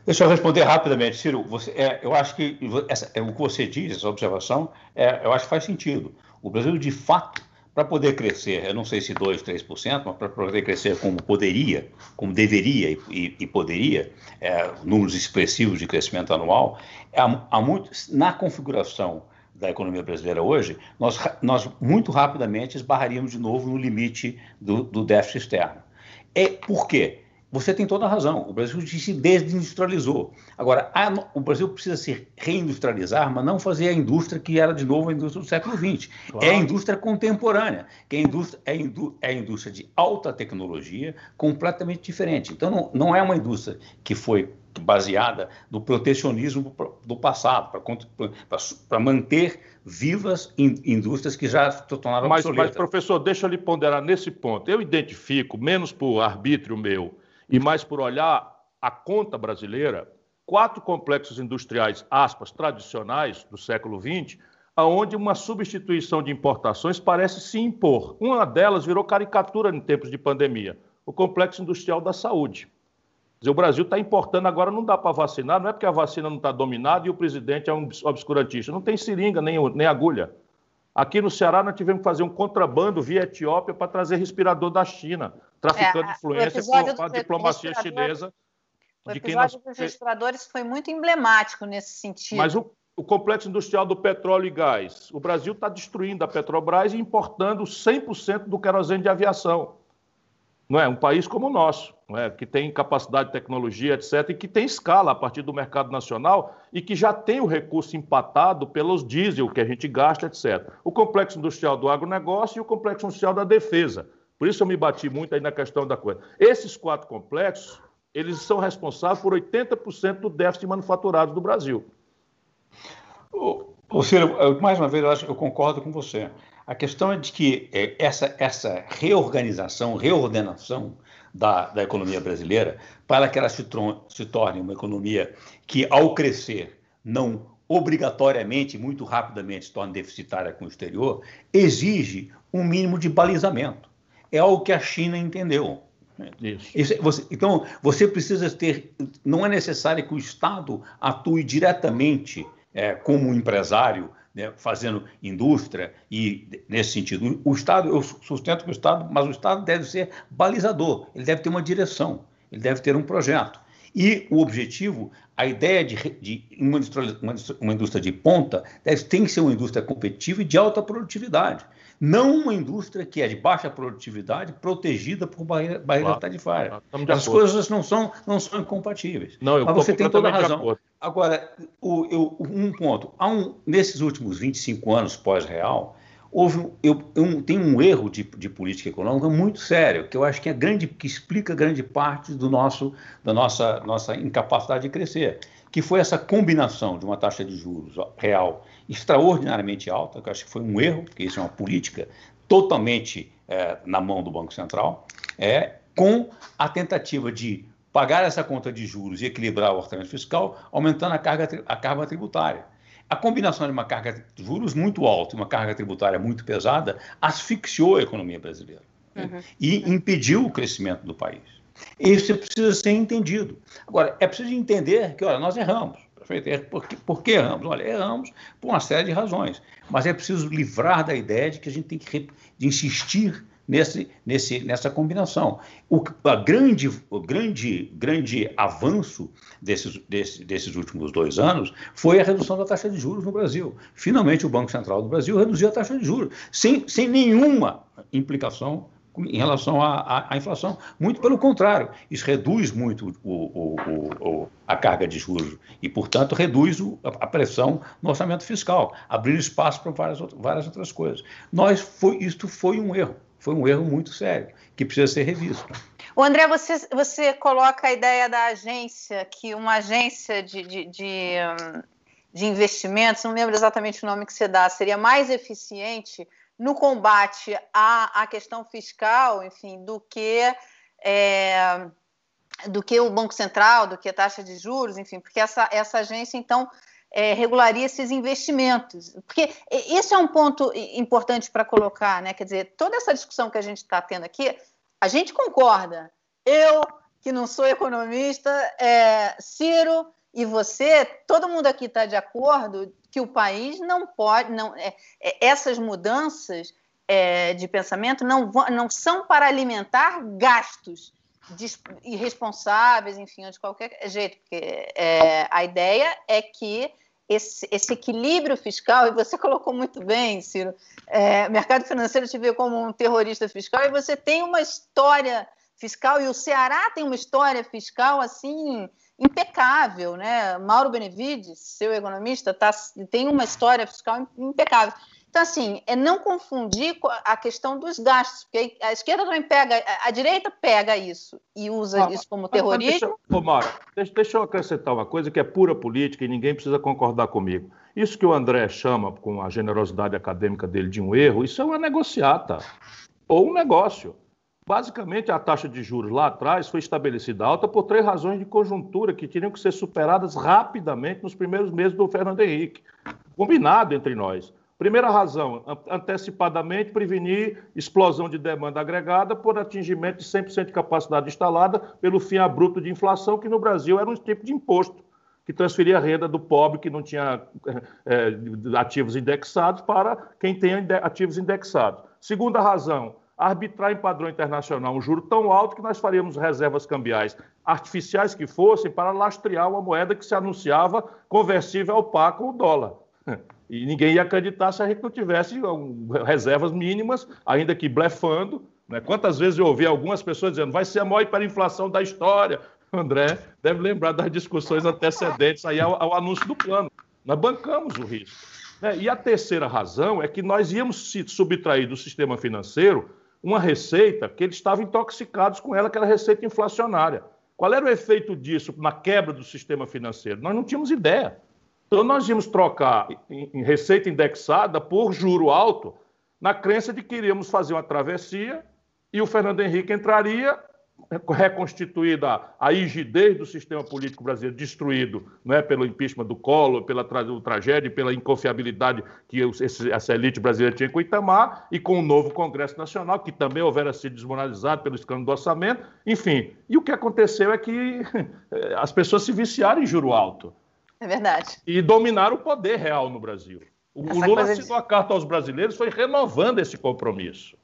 Deixa eu responder rapidamente, Ciro. Você, é, eu acho que essa, é, o que você diz, essa observação, é, eu acho que faz sentido. O Brasil, de fato, para poder crescer, eu não sei se 2%, 3%, mas para poder crescer como poderia, como deveria e, e, e poderia, é, números expressivos de crescimento anual, há, há muito, na configuração da economia brasileira hoje, nós, nós muito rapidamente esbarraríamos de novo no limite do, do déficit externo. É, por quê? Você tem toda a razão. O Brasil se desindustrializou. Agora, a, o Brasil precisa se reindustrializar, mas não fazer a indústria que era de novo a indústria do século XX. Claro. É a indústria contemporânea, que é a indústria, é, indú, é a indústria de alta tecnologia, completamente diferente. Então, não, não é uma indústria que foi baseada no protecionismo do passado, para manter vivas indústrias que já se tornaram mas, obsoletas. Mas, professor, deixa eu lhe ponderar nesse ponto. Eu identifico, menos por arbítrio meu, e mais por olhar a conta brasileira, quatro complexos industriais, aspas, tradicionais do século XX, aonde uma substituição de importações parece se impor. Uma delas virou caricatura em tempos de pandemia, o complexo industrial da saúde. Dizer, o Brasil está importando agora, não dá para vacinar, não é porque a vacina não está dominada e o presidente é um obscurantista. Não tem seringa nem, nem agulha. Aqui no Ceará nós tivemos que fazer um contrabando via Etiópia para trazer respirador da China, traficando é, influência com a diplomacia chinesa. O episódio nós... dos respiradores foi muito emblemático nesse sentido. Mas o, o complexo industrial do petróleo e gás. O Brasil está destruindo a Petrobras e importando 100% do querosene de aviação. Não é? Um país como o nosso, não é? que tem capacidade de tecnologia, etc., e que tem escala a partir do mercado nacional e que já tem o recurso empatado pelos diesel que a gente gasta, etc. O complexo industrial do agronegócio e o complexo industrial da defesa. Por isso eu me bati muito aí na questão da coisa. Esses quatro complexos, eles são responsáveis por 80% do déficit manufaturado do Brasil. Ô, Ciro, mais uma vez, eu, acho, eu concordo com você. A questão é de que é, essa, essa reorganização, reordenação da, da economia brasileira, para que ela se, se torne uma economia que, ao crescer, não obrigatoriamente, muito rapidamente, se torne deficitária com o exterior, exige um mínimo de balizamento. É algo que a China entendeu. Isso. Isso, você, então, você precisa ter. Não é necessário que o Estado atue diretamente é, como empresário, né, fazendo indústria, e nesse sentido, o Estado, eu sustento que o Estado, mas o Estado deve ser balizador, ele deve ter uma direção, ele deve ter um projeto. E o objetivo, a ideia de, de uma, indústria, uma, indústria, de ponta deve, tem que ser uma indústria competitiva e de alta produtividade. Não uma indústria que é de baixa produtividade, protegida por barreira, barreira claro, tarifária. As coisas não são, não são incompatíveis. Não, eu Mas você tem toda a razão. Agora, o, eu, um ponto. Um, nesses últimos 25 anos pós-real, houve eu, eu, tem um erro de, de, política econômica muito sério, que eu acho que, é grande, que explica grande parte do nosso, da nossa, nossa incapacidade de crescer, que foi essa combinação de uma taxa de juros real extraordinariamente alta, que eu acho que foi um erro, porque isso é uma política totalmente é, na mão do Banco Central, é, com a tentativa de pagar essa conta de juros e equilibrar o orçamento fiscal, aumentando a carga, a carga tributária. A combinação de uma carga de juros muito alta e uma carga tributária muito pesada asfixiou a economia brasileira né? uhum. e impediu o crescimento do país. Isso precisa ser entendido. Agora, é preciso entender que, olha, nós erramos. Por que, por que erramos? Olha, erramos por uma série de razões. Mas é preciso livrar da ideia de que a gente tem que de insistir nesse, nesse, nessa combinação. O, a grande, o grande, grande avanço desses, desses, desses últimos dois anos foi a redução da taxa de juros no Brasil. Finalmente, o Banco Central do Brasil reduziu a taxa de juros, sem, sem nenhuma implicação em relação à, à, inflação. Muito pelo contrário, isso reduz muito o, o, o, a carga de juros e, portanto, reduz a pressão no orçamento fiscal, abrindo espaço para várias, várias outras coisas. Nós foi, isto foi um erro foi um erro muito sério, que precisa ser revisto. O André, você, você coloca a ideia da agência, que uma agência de, de, de, de investimentos, não lembro exatamente o nome que você dá, seria mais eficiente no combate à, à questão fiscal, enfim, do que é, do que o Banco Central, do que a taxa de juros, enfim, porque essa, essa agência, então, é, regularia esses investimentos. Porque esse é um ponto importante para colocar, né? Quer dizer, toda essa discussão que a gente está tendo aqui, a gente concorda. Eu, que não sou economista, é, Ciro e você, todo mundo aqui está de acordo que o país não pode, não, é, é essas mudanças é, de pensamento não, não são para alimentar gastos irresponsáveis, enfim, de qualquer jeito, porque é, a ideia é que esse, esse, equilíbrio fiscal, e você colocou muito bem, Ciro, é, mercado financeiro te vê como um terrorista fiscal, e você tem uma história fiscal, e o Ceará tem uma história fiscal assim impecável, né? Mauro Benevides, seu economista, tá, tem uma história fiscal impecável. Então, assim, é não confundir a questão dos gastos, porque a esquerda também pega, a direita pega isso e usa ah, isso como terrorismo. Deixa, Mara, deixa, deixa eu acrescentar uma coisa que é pura política e ninguém precisa concordar comigo. Isso que o André chama, com a generosidade acadêmica dele, de um erro, isso é uma negociata ou um negócio. Basicamente, a taxa de juros lá atrás foi estabelecida alta por três razões de conjuntura que teriam que ser superadas rapidamente nos primeiros meses do Fernando Henrique. Combinado entre nós. Primeira razão, antecipadamente prevenir explosão de demanda agregada por atingimento de 100% de capacidade instalada pelo fim abrupto de inflação, que no Brasil era um tipo de imposto que transferia a renda do pobre que não tinha é, ativos indexados para quem tem ativos indexados. Segunda razão, arbitrar em padrão internacional um juro tão alto que nós faríamos reservas cambiais artificiais que fossem para lastrear uma moeda que se anunciava conversível ao par com o dólar. E ninguém ia acreditar se a gente não tivesse reservas mínimas, ainda que blefando. Né? Quantas vezes eu ouvi algumas pessoas dizendo vai ser a maior hiperinflação da história. André deve lembrar das discussões antecedentes aí ao, ao anúncio do plano. Nós bancamos o risco. Né? E a terceira razão é que nós íamos se subtrair do sistema financeiro uma receita que eles estavam intoxicados com ela, que era receita inflacionária. Qual era o efeito disso na quebra do sistema financeiro? Nós não tínhamos ideia. Então, nós íamos trocar em receita indexada por juro alto, na crença de que iríamos fazer uma travessia e o Fernando Henrique entraria reconstituída a rigidez do sistema político brasileiro, destruído não é, pelo impeachment do Collor, pela tra tragédia, pela inconfiabilidade que esse, essa elite brasileira tinha com o Itamar, e com o novo Congresso Nacional, que também houvera sido desmoralizado pelo escândalo do orçamento. Enfim, e o que aconteceu é que as pessoas se viciaram em juro alto. É verdade. E dominaram o poder real no Brasil. O, o Lula assinou de... a carta aos brasileiros, foi renovando esse compromisso.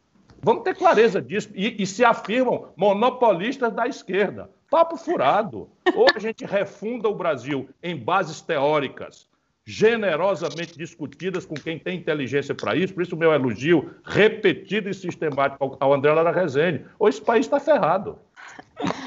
Vamos ter clareza disso. E, e, se afirmam monopolistas da esquerda. Papo furado. Ou a gente refunda o Brasil em bases teóricas, generosamente discutidas com quem tem inteligência para isso, por isso o meu elogio repetido e sistemático ao André Lara Rezende. Ou esse país está ferrado.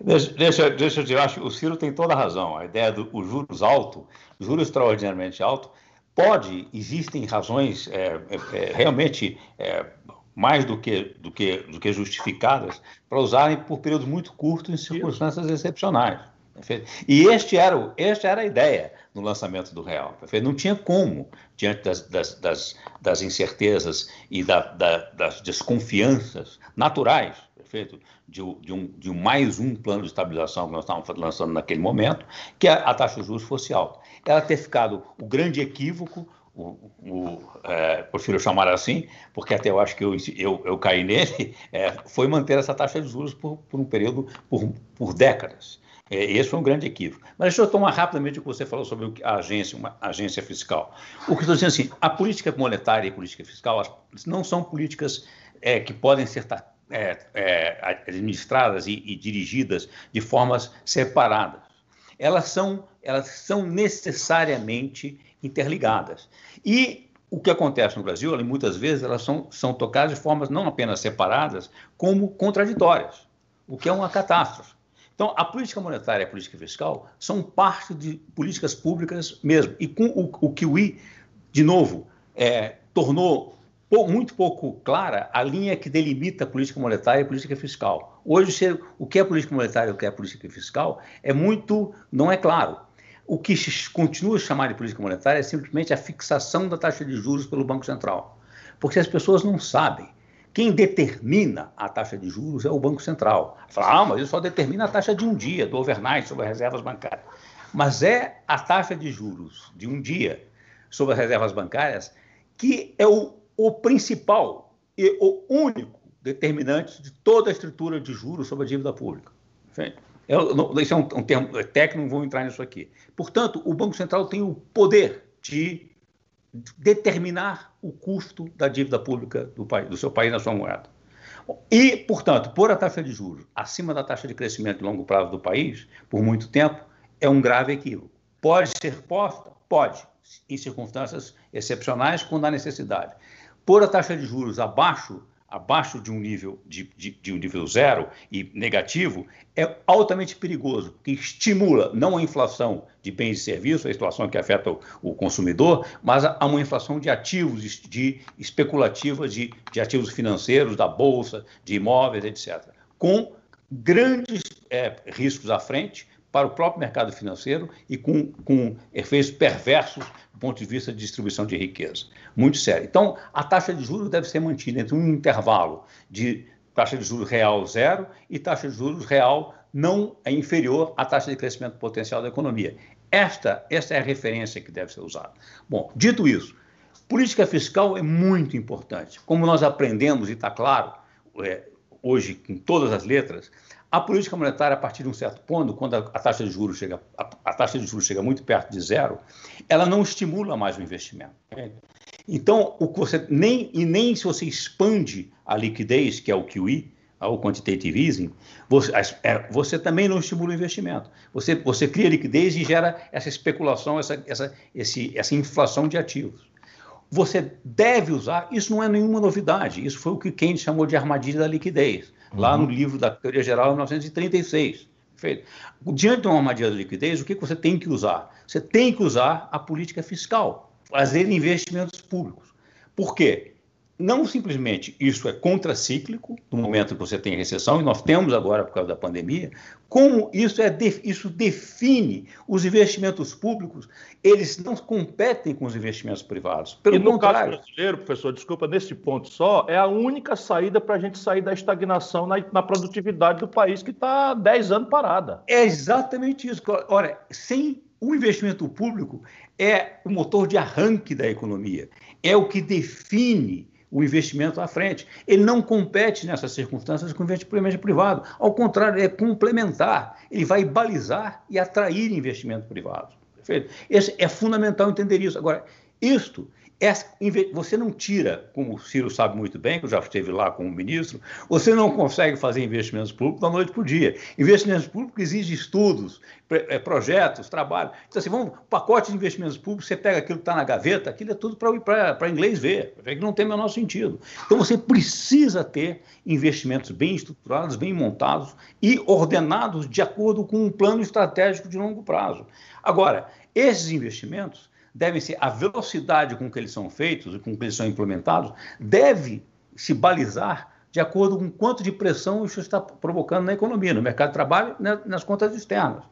Deixa, deixa, deixa eu te acho que o Ciro tem toda a razão. A ideia do juros altos, juros extraordinariamente altos, pode, existem razões é, é, é realmente é, mais do que, do que, do que justificadas para usarem por períodos muito curtos em circunstâncias excepcionais. Perfeito? E este era, o, esta era a ideia no lançamento do real. Perfeito? Não tinha como, diante das, das, das, das incertezas e da, da, das desconfianças naturais perfeito? De, de, um, de mais um plano de estabilização que nós estávamos lançando naquele momento, que a, a taxa de juros fosse alta. Ela ter ficado o grande equívoco o, o é, prefiro chamar assim, porque até eu acho que eu, eu, eu caí nele, é, foi manter essa taxa de juros por, por um período, por, por décadas. É, esse foi um grande equívoco. Mas deixa eu tomar rapidamente o que você falou sobre a agência, uma agência fiscal. O que estou dizendo assim, a política monetária e a política fiscal não são políticas é, que podem ser é, é, administradas e, e dirigidas de formas separadas. Elas são, elas são necessariamente interligadas. E o que acontece no Brasil, muitas vezes, elas são, são tocadas de formas não apenas separadas, como contraditórias, o que é uma catástrofe. Então, a política monetária e a política fiscal são parte de políticas públicas mesmo. E com o, o Kiwi, de novo, é, tornou muito pouco clara a linha que delimita a política monetária e a política fiscal. Hoje, o que é política monetária e o que é política fiscal é muito, não é claro. O que continua a chamar de política monetária é simplesmente a fixação da taxa de juros pelo Banco Central. Porque as pessoas não sabem. Quem determina a taxa de juros é o Banco Central. Fala, ah, mas ele só determina a taxa de um dia, do overnight, sobre as reservas bancárias. Mas é a taxa de juros de um dia sobre as reservas bancárias que é o, o principal e o único determinante de toda a estrutura de juros sobre a dívida pública. Perfeito? Isso é um, um termo técnico, não vou entrar nisso aqui. Portanto, o Banco Central tem o poder de determinar o custo da dívida pública do, país, do seu país na sua moeda. E, portanto, pôr a taxa de juros acima da taxa de crescimento de longo prazo do país por muito tempo é um grave equívoco. Pode ser posta? Pode, em circunstâncias excepcionais, quando há necessidade. Pôr a taxa de juros abaixo abaixo de um nível de, de, de, um nível zero e negativo é altamente perigoso, porque estimula não a inflação de bens e serviços, a situação que afeta o, o consumidor, mas a, uma inflação de ativos de especulativa de, de ativos financeiros, da bolsa, de imóveis, etc. Com grandes é, riscos à frente para o próprio mercado financeiro e com, com efeitos perversos do ponto de vista de distribuição de riqueza. Muito sério. Então, a taxa de juros deve ser mantida entre um intervalo de taxa de juros real zero e taxa de juros real não é inferior à taxa de crescimento potencial da economia. Esta, esta é a referência que deve ser usada. Bom, dito isso, Política fiscal é muito importante. Como nós aprendemos, e está claro, é, hoje com todas as letras, a política monetária, a partir de um certo ponto, quando a, taxa de juros chega, a, taxa de juros chega muito perto de zero, ela não estimula mais o investimento. Então, o que você nem e nem se você expande a liquidez, que é o QE, o quantitative easing, você, é, você, também não estimula o investimento. Você, você cria liquidez e gera essa especulação, essa, essa, esse, essa inflação de ativos. Você deve usar, isso não é nenhuma novidade, isso foi o que Keynes chamou de armadilha da liquidez, lá uhum. no livro da Teoria Geral, de 1936. Perfeito? Diante de uma armadilha da liquidez, o que você tem que usar? Você tem que usar a política fiscal, fazer investimentos públicos. Por quê? Não simplesmente isso é contracíclico, no momento que você tem recessão, e nós temos agora por causa da pandemia, como isso, é, isso define os investimentos públicos, eles não competem com os investimentos privados. Pelo e no contrário, caso brasileiro, professor, desculpa, nesse ponto só, é a única saída para a gente sair da estagnação na, na produtividade do país que está há 10 anos parada. É exatamente isso. Olha, sem o investimento público é o motor de arranque da economia, é o que define o investimento à frente. Ele não compete nessas circunstâncias com o investimento privado. Ao contrário, é complementar. Ele vai balizar e atrair investimento privado. Perfeito? Esse é fundamental entender isso. Agora, isto você não tira, como o Ciro sabe muito bem, que eu já esteve lá com o ministro, você não consegue fazer investimentos públicos da noite para o dia. Investimentos públicos exigem estudos, é, projetos, trabalho. Então, assim, vamos, pacote de investimentos públicos, você pega aquilo que está na gaveta, aquilo é tudo para inglês ver, que não tem o menor sentido. Então, você precisa ter investimentos bem estruturados, bem montados e ordenados de acordo com um plano estratégico de longo prazo. Agora, esses investimentos devem ser a velocidade com que eles são feitos e com que eles são implementados deve se balizar de acordo com quanto de pressão isso está provocando na economia, no mercado de trabalho, né, nas contas externas.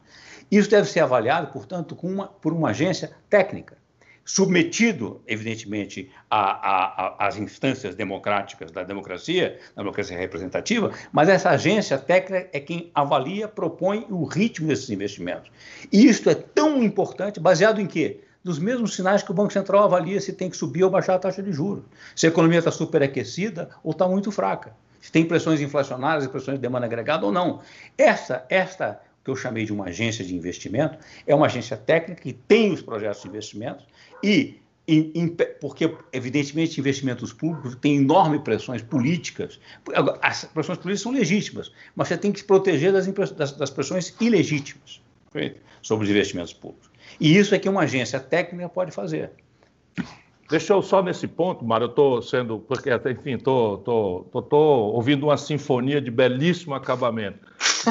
Isso deve ser avaliado, portanto, uma, por uma agência técnica, submetido, evidentemente, às instâncias democráticas da democracia, da democracia representativa, mas essa agência técnica é quem avalia, propõe o ritmo desses investimentos. E isso é tão importante, baseado em quê? Dos mesmos sinais que o Banco Central avalia se tem que subir ou baixar a taxa de juros. Se a economia está superaquecida ou está muito fraca. Se tem pressões inflacionárias pressões de demanda agregada ou não. Essa, esta que eu chamei de uma agência de investimento, é uma agência técnica que tem os projetos de investimento e porque, evidentemente, investimentos públicos têm enormes pressões políticas. As pressões políticas são legítimas, mas você tem que se proteger das pressões ilegítimas sobre os investimentos públicos. E isso é que uma agência técnica pode fazer. Deixa eu só nesse ponto, Mário, eu estou sendo, porque, enfim, estou tô, tô, tô, ouvindo uma sinfonia de belíssimo acabamento.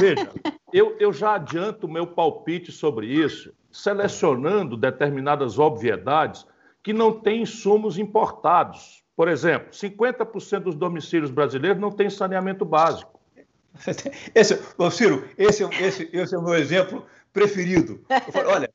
Veja, eu, eu já adianto o meu palpite sobre isso, selecionando determinadas obviedades que não têm insumos importados. Por exemplo, 50% dos domicílios brasileiros não têm saneamento básico. Esse, Ciro, esse, esse, esse é o meu exemplo preferido. Falo, olha,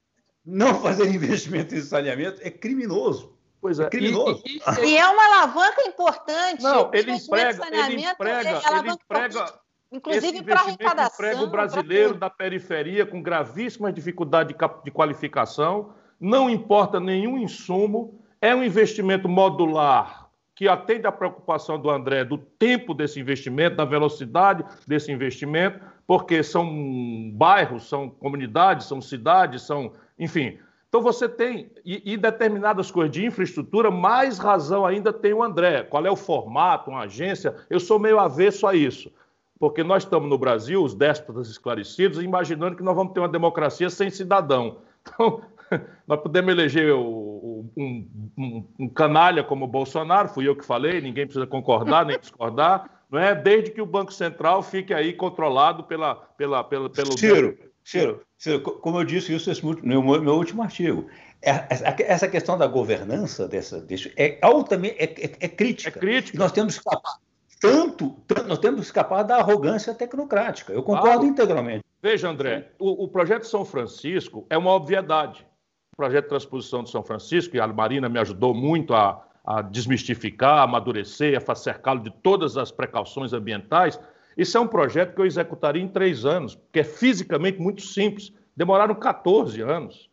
não fazer investimento em saneamento é criminoso. Pois é. é criminoso. E, e, e, é uma alavanca importante. Não, ele emprega, ele emprega, é ele emprega inclusive para arrecadação. emprega o brasileiro da periferia com gravíssimas dificuldades de, de qualificação, não importa nenhum insumo, é um investimento modular que atende à preocupação do André do tempo desse investimento, da velocidade desse investimento, porque são bairros, são comunidades, são cidades, são enfim, então você tem, e, e, determinadas coisas de infraestrutura, mais razão ainda tem o André. Qual é o formato, uma agência? Eu sou meio avesso a isso. Porque nós estamos no Brasil, os déspotas esclarecidos, imaginando que nós vamos ter uma democracia sem cidadão. Então, nós podemos eleger um, um, um, canalha como o Bolsonaro, fui eu que falei, ninguém precisa concordar nem discordar, não é? Desde que o Banco Central fique aí controlado pela, pela, pela, pelo. Ciro, Ciro, Ciro, como eu disse isso no meu, meu último artigo, é, essa questão da governança dessa, desse, é altamente é, é, é crítica. É crítica. nós temos que escapar tanto, tanto, nós temos que escapar da arrogância tecnocrática. Eu concordo integralmente. Veja, André, o, o, projeto São Francisco é uma obviedade. O projeto de transposição de São Francisco, e a Marina me ajudou muito a, a desmistificar, a amadurecer, a cercá-lo de todas as precauções ambientais, isso é um projeto que eu executaria em três anos, que é fisicamente muito simples. Demoraram 14 anos.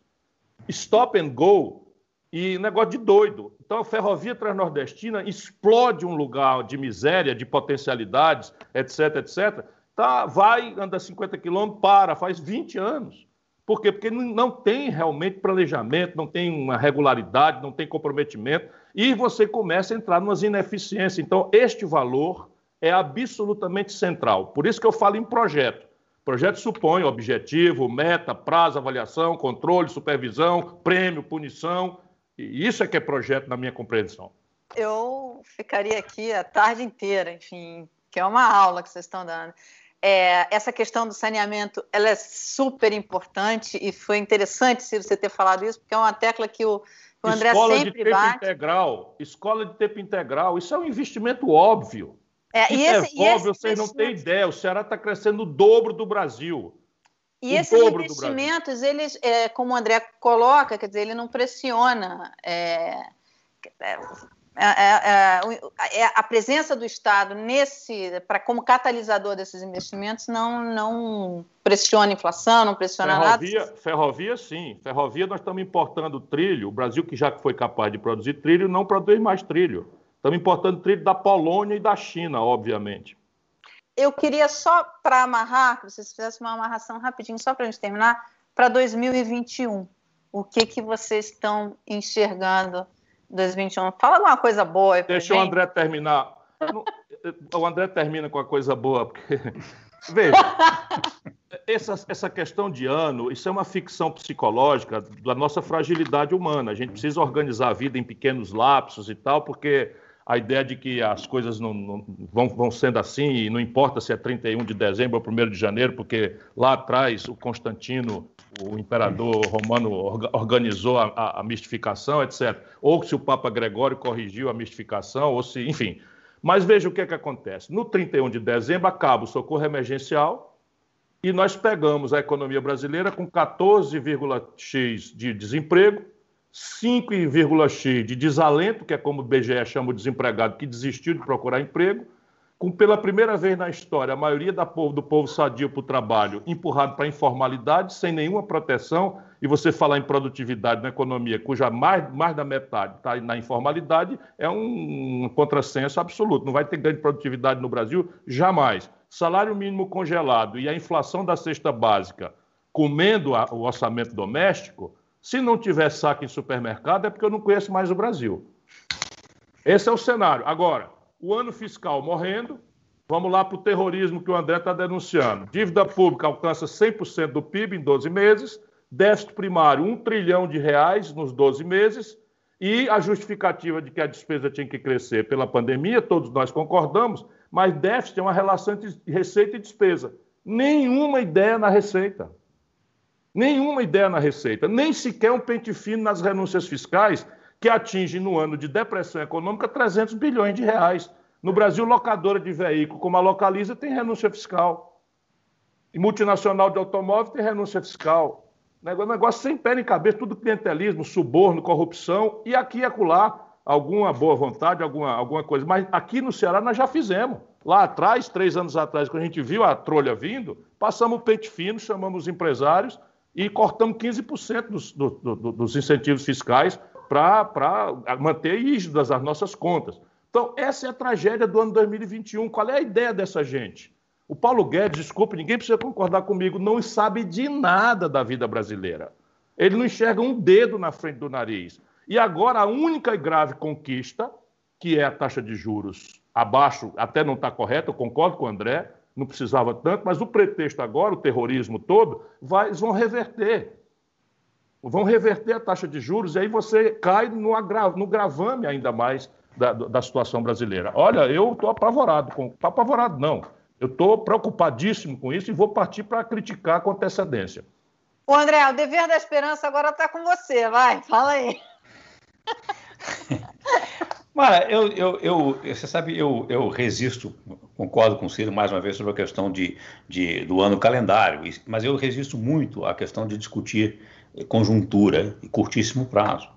Stop and go E negócio de doido. Então, a ferrovia transnordestina explode um lugar de miséria, de potencialidades, etc, etc. Tá, vai, anda 50 quilômetros, para, faz 20 anos. Por quê? Porque não tem realmente planejamento, não tem uma regularidade, não tem comprometimento, e você começa a entrar numas ineficiências. Então, este valor é absolutamente central. Por isso que eu falo em projeto. Projeto supõe objetivo, meta, prazo, avaliação, controle, supervisão, prêmio, punição. E isso é que é projeto na minha compreensão. Eu ficaria aqui a tarde inteira, enfim, que é uma aula que vocês estão dando. É, essa questão do saneamento ela é super importante e foi interessante, Ciro, você ter falado isso, porque é uma tecla que o, o André escola sempre de tempo bate. integral, escola de tempo integral, isso é um investimento óbvio. É, e esse, e esse vocês não têm ideia. O Ceará está crescendo o dobro do Brasil. E esses investimentos, eles, é, como o André coloca, quer dizer, ele não pressiona. É, é, é, é, a presença do Estado nesse, para como catalisador desses investimentos, não, não pressiona a inflação, não pressiona ferrovia, nada. Ferrovia, sim. Ferrovia, nós estamos importando trilho. O Brasil, que já foi capaz de produzir trilho, não produz mais trilho. Estamos importando trilho da Polônia e da China, obviamente. Eu queria só para amarrar, que vocês fizessem uma amarração rapidinho, só para a gente terminar, para 2021. O que, que vocês estão enxergando 2021? Fala alguma coisa boa. Deixa gente. o André terminar. o André termina com a coisa boa, porque. Veja, essa, essa questão de ano, isso é uma ficção psicológica da nossa fragilidade humana. A gente precisa organizar a vida em pequenos lapsos e tal, porque a ideia de que as coisas não, não, vão, vão sendo assim, e não importa se é 31 de dezembro ou 1 de janeiro, porque lá atrás o Constantino, o imperador romano, organizou a, a, a mistificação, etc. Ou se o Papa Gregório corrigiu a mistificação, ou se, enfim. Mas veja o que, é que acontece. No 31 de dezembro acaba o socorro emergencial e nós pegamos a economia brasileira com 14,x de desemprego, 5,x de desalento, que é como o BGE chama o desempregado que desistiu de procurar emprego, com pela primeira vez na história a maioria povo, do povo sadio para o trabalho empurrado para a informalidade, sem nenhuma proteção, e você falar em produtividade na economia, cuja mais, mais da metade está na informalidade, é um, um contrassenso absoluto. Não vai ter ganho de produtividade no Brasil jamais. Salário mínimo congelado e a inflação da cesta básica comendo a, o orçamento doméstico, se não tiver saque em supermercado, é porque eu não conheço mais o Brasil. Esse é o cenário. Agora, o ano fiscal morrendo, vamos lá para o terrorismo que o André está denunciando. Dívida pública alcança 100% do PIB em 12 meses, déficit primário 1 trilhão de reais nos 12 meses, e a justificativa de que a despesa tinha que crescer pela pandemia, todos nós concordamos, mas déficit é uma relação entre receita e despesa. Nenhuma ideia na receita. Nenhuma ideia na Receita, nem sequer um pente fino nas renúncias fiscais, que atinge no ano de depressão econômica 300 bilhões de reais. No Brasil, locadora de veículo como a Localiza tem renúncia fiscal. E multinacional de automóvel tem renúncia fiscal. Negócio sem pé nem cabeça, tudo clientelismo, suborno, corrupção, e aqui e acolá, alguma boa vontade, alguma, alguma coisa. Mas aqui no Ceará nós já fizemos. Lá atrás, três anos atrás, quando a gente viu a trolha vindo, passamos o pente fino, chamamos os empresários, e cortamos 15% dos, do, do, dos incentivos fiscais para manter rígidas as nossas contas. Então, essa é a tragédia do ano 2021. Qual é a ideia dessa gente? O Paulo Guedes, desculpe, ninguém precisa concordar comigo, não sabe de nada da vida brasileira. Ele não enxerga um dedo na frente do nariz. E agora, a única e grave conquista, que é a taxa de juros abaixo, até não está correta, eu concordo com o André, não precisava tanto, mas o pretexto agora, o terrorismo todo, vai, eles vão reverter. Vão reverter a taxa de juros e aí você cai no, agra, no gravame ainda mais da, da situação brasileira. Olha, eu estou apavorado, com, apavorado não, eu estou preocupadíssimo com isso e vou partir para criticar com antecedência. O André, o dever da esperança agora está com você, vai, fala aí. Mara, eu, eu, eu, você sabe, eu, eu resisto, concordo com o Ciro mais uma vez sobre a questão de, de, do ano calendário, mas eu resisto muito à questão de discutir conjuntura e curtíssimo prazo.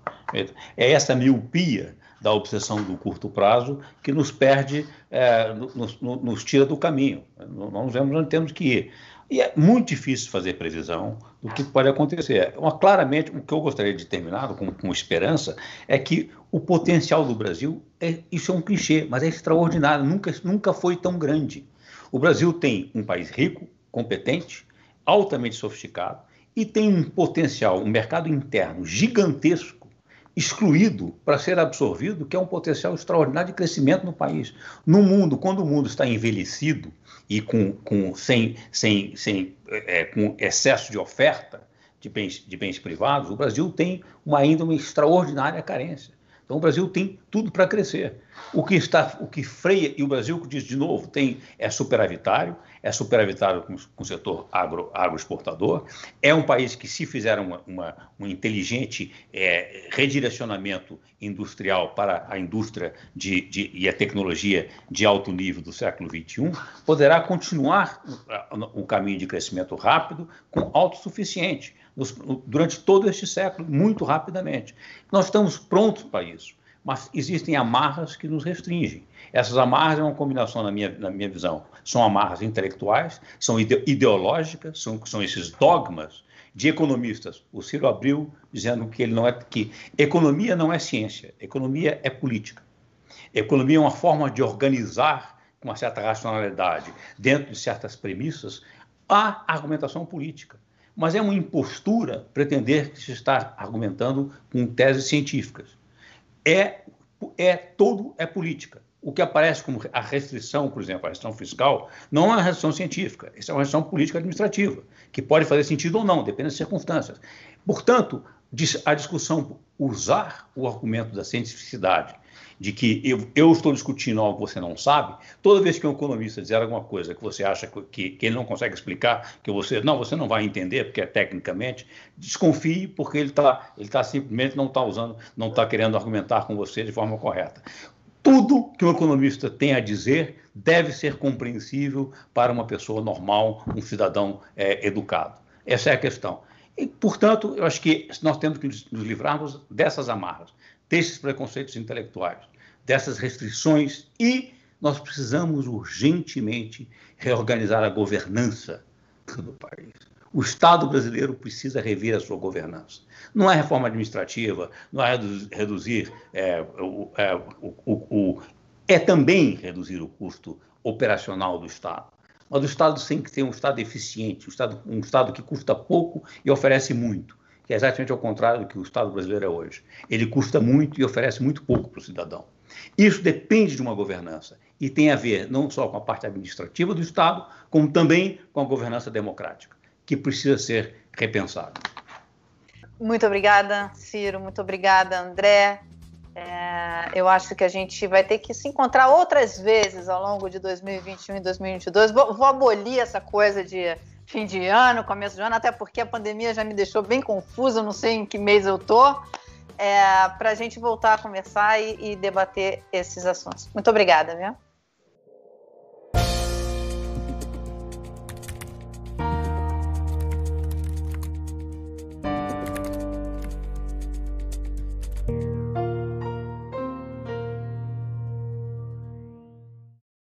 É essa miopia da obsessão do curto prazo que nos perde, é, nos, nos, tira do caminho. Nós vemos onde temos que ir. E é muito difícil fazer previsão do que pode acontecer. Uma, claramente, o que eu gostaria de terminar com, com esperança é que o potencial do Brasil, é, isso é um clichê, mas é extraordinário, nunca, nunca foi tão grande. O Brasil tem um país rico, competente, altamente sofisticado e tem um potencial, um mercado interno gigantesco, excluído para ser absorvido, que é um potencial extraordinário de crescimento no país. No mundo, quando o mundo está envelhecido, e com, com, sem, sem, sem, é, com excesso de oferta de bens, de bens privados, o Brasil tem uma, ainda uma extraordinária carência. Então o Brasil tem tudo para crescer. O que está, o que freia e o Brasil diz de novo tem é superavitário, é superavitário com, com o setor agro, agroexportador. É um país que se fizer uma, uma um inteligente é, redirecionamento industrial para a indústria de, de, e a tecnologia de alto nível do século XXI, poderá continuar o caminho de crescimento rápido com autossuficiente durante todo este século, muito rapidamente. Nós estamos prontos para isso, mas existem amarras que nos restringem. Essas amarras é uma combinação, na minha, na minha visão, são amarras intelectuais, são ide ideológicas, são, são esses dogmas de economistas. O Ciro abriu dizendo que ele não é que economia não é ciência, economia é política. Economia é uma forma de organizar com uma certa racionalidade, dentro de certas premissas, a argumentação política mas é uma impostura pretender que se está argumentando com teses científicas. É, é todo é política. O que aparece como a restrição, por exemplo, a restrição fiscal, não é uma restrição científica, isso é uma restrição política administrativa, que pode fazer sentido ou não, depende das circunstâncias. Portanto, a discussão usar o argumento da cientificidade de que eu, eu, estou discutindo algo que você não sabe, toda vez que um economista dizer alguma coisa que você acha que, que ele não consegue explicar, que você não, você não vai entender, porque é tecnicamente, desconfie, porque ele está ele tá simplesmente não está usando, não está querendo argumentar com você de forma correta. Tudo que um economista tem a dizer deve ser compreensível para uma pessoa normal, um cidadão é, educado. Essa é a questão. E, portanto, eu acho que nós temos que nos livrarmos dessas amarras desses preconceitos intelectuais, dessas restrições e nós precisamos urgentemente reorganizar a governança do país. O Estado brasileiro precisa rever a sua governança. Não é reforma administrativa, não é reduzir. É, o, é, o, o, é também reduzir o custo operacional do Estado. Mas o Estado tem que ter um Estado eficiente, um Estado, um Estado que custa pouco e oferece muito que é exatamente ao contrário do que o Estado brasileiro é hoje. Ele custa muito e oferece muito pouco para o cidadão. Isso depende de uma governança e tem a ver não só com a parte administrativa do Estado, como também com a governança democrática, que precisa ser repensada. Muito obrigada, Ciro. Muito obrigada, André. É, eu acho que a gente vai ter que se encontrar outras vezes ao longo de 2021 e 2022. Vou, vou abolir essa coisa de fim de ano, começo de ano, até porque a pandemia já me deixou bem confusa, não sei em que mês eu tô, é, para a gente voltar a conversar e, e debater esses assuntos. Muito obrigada, viu?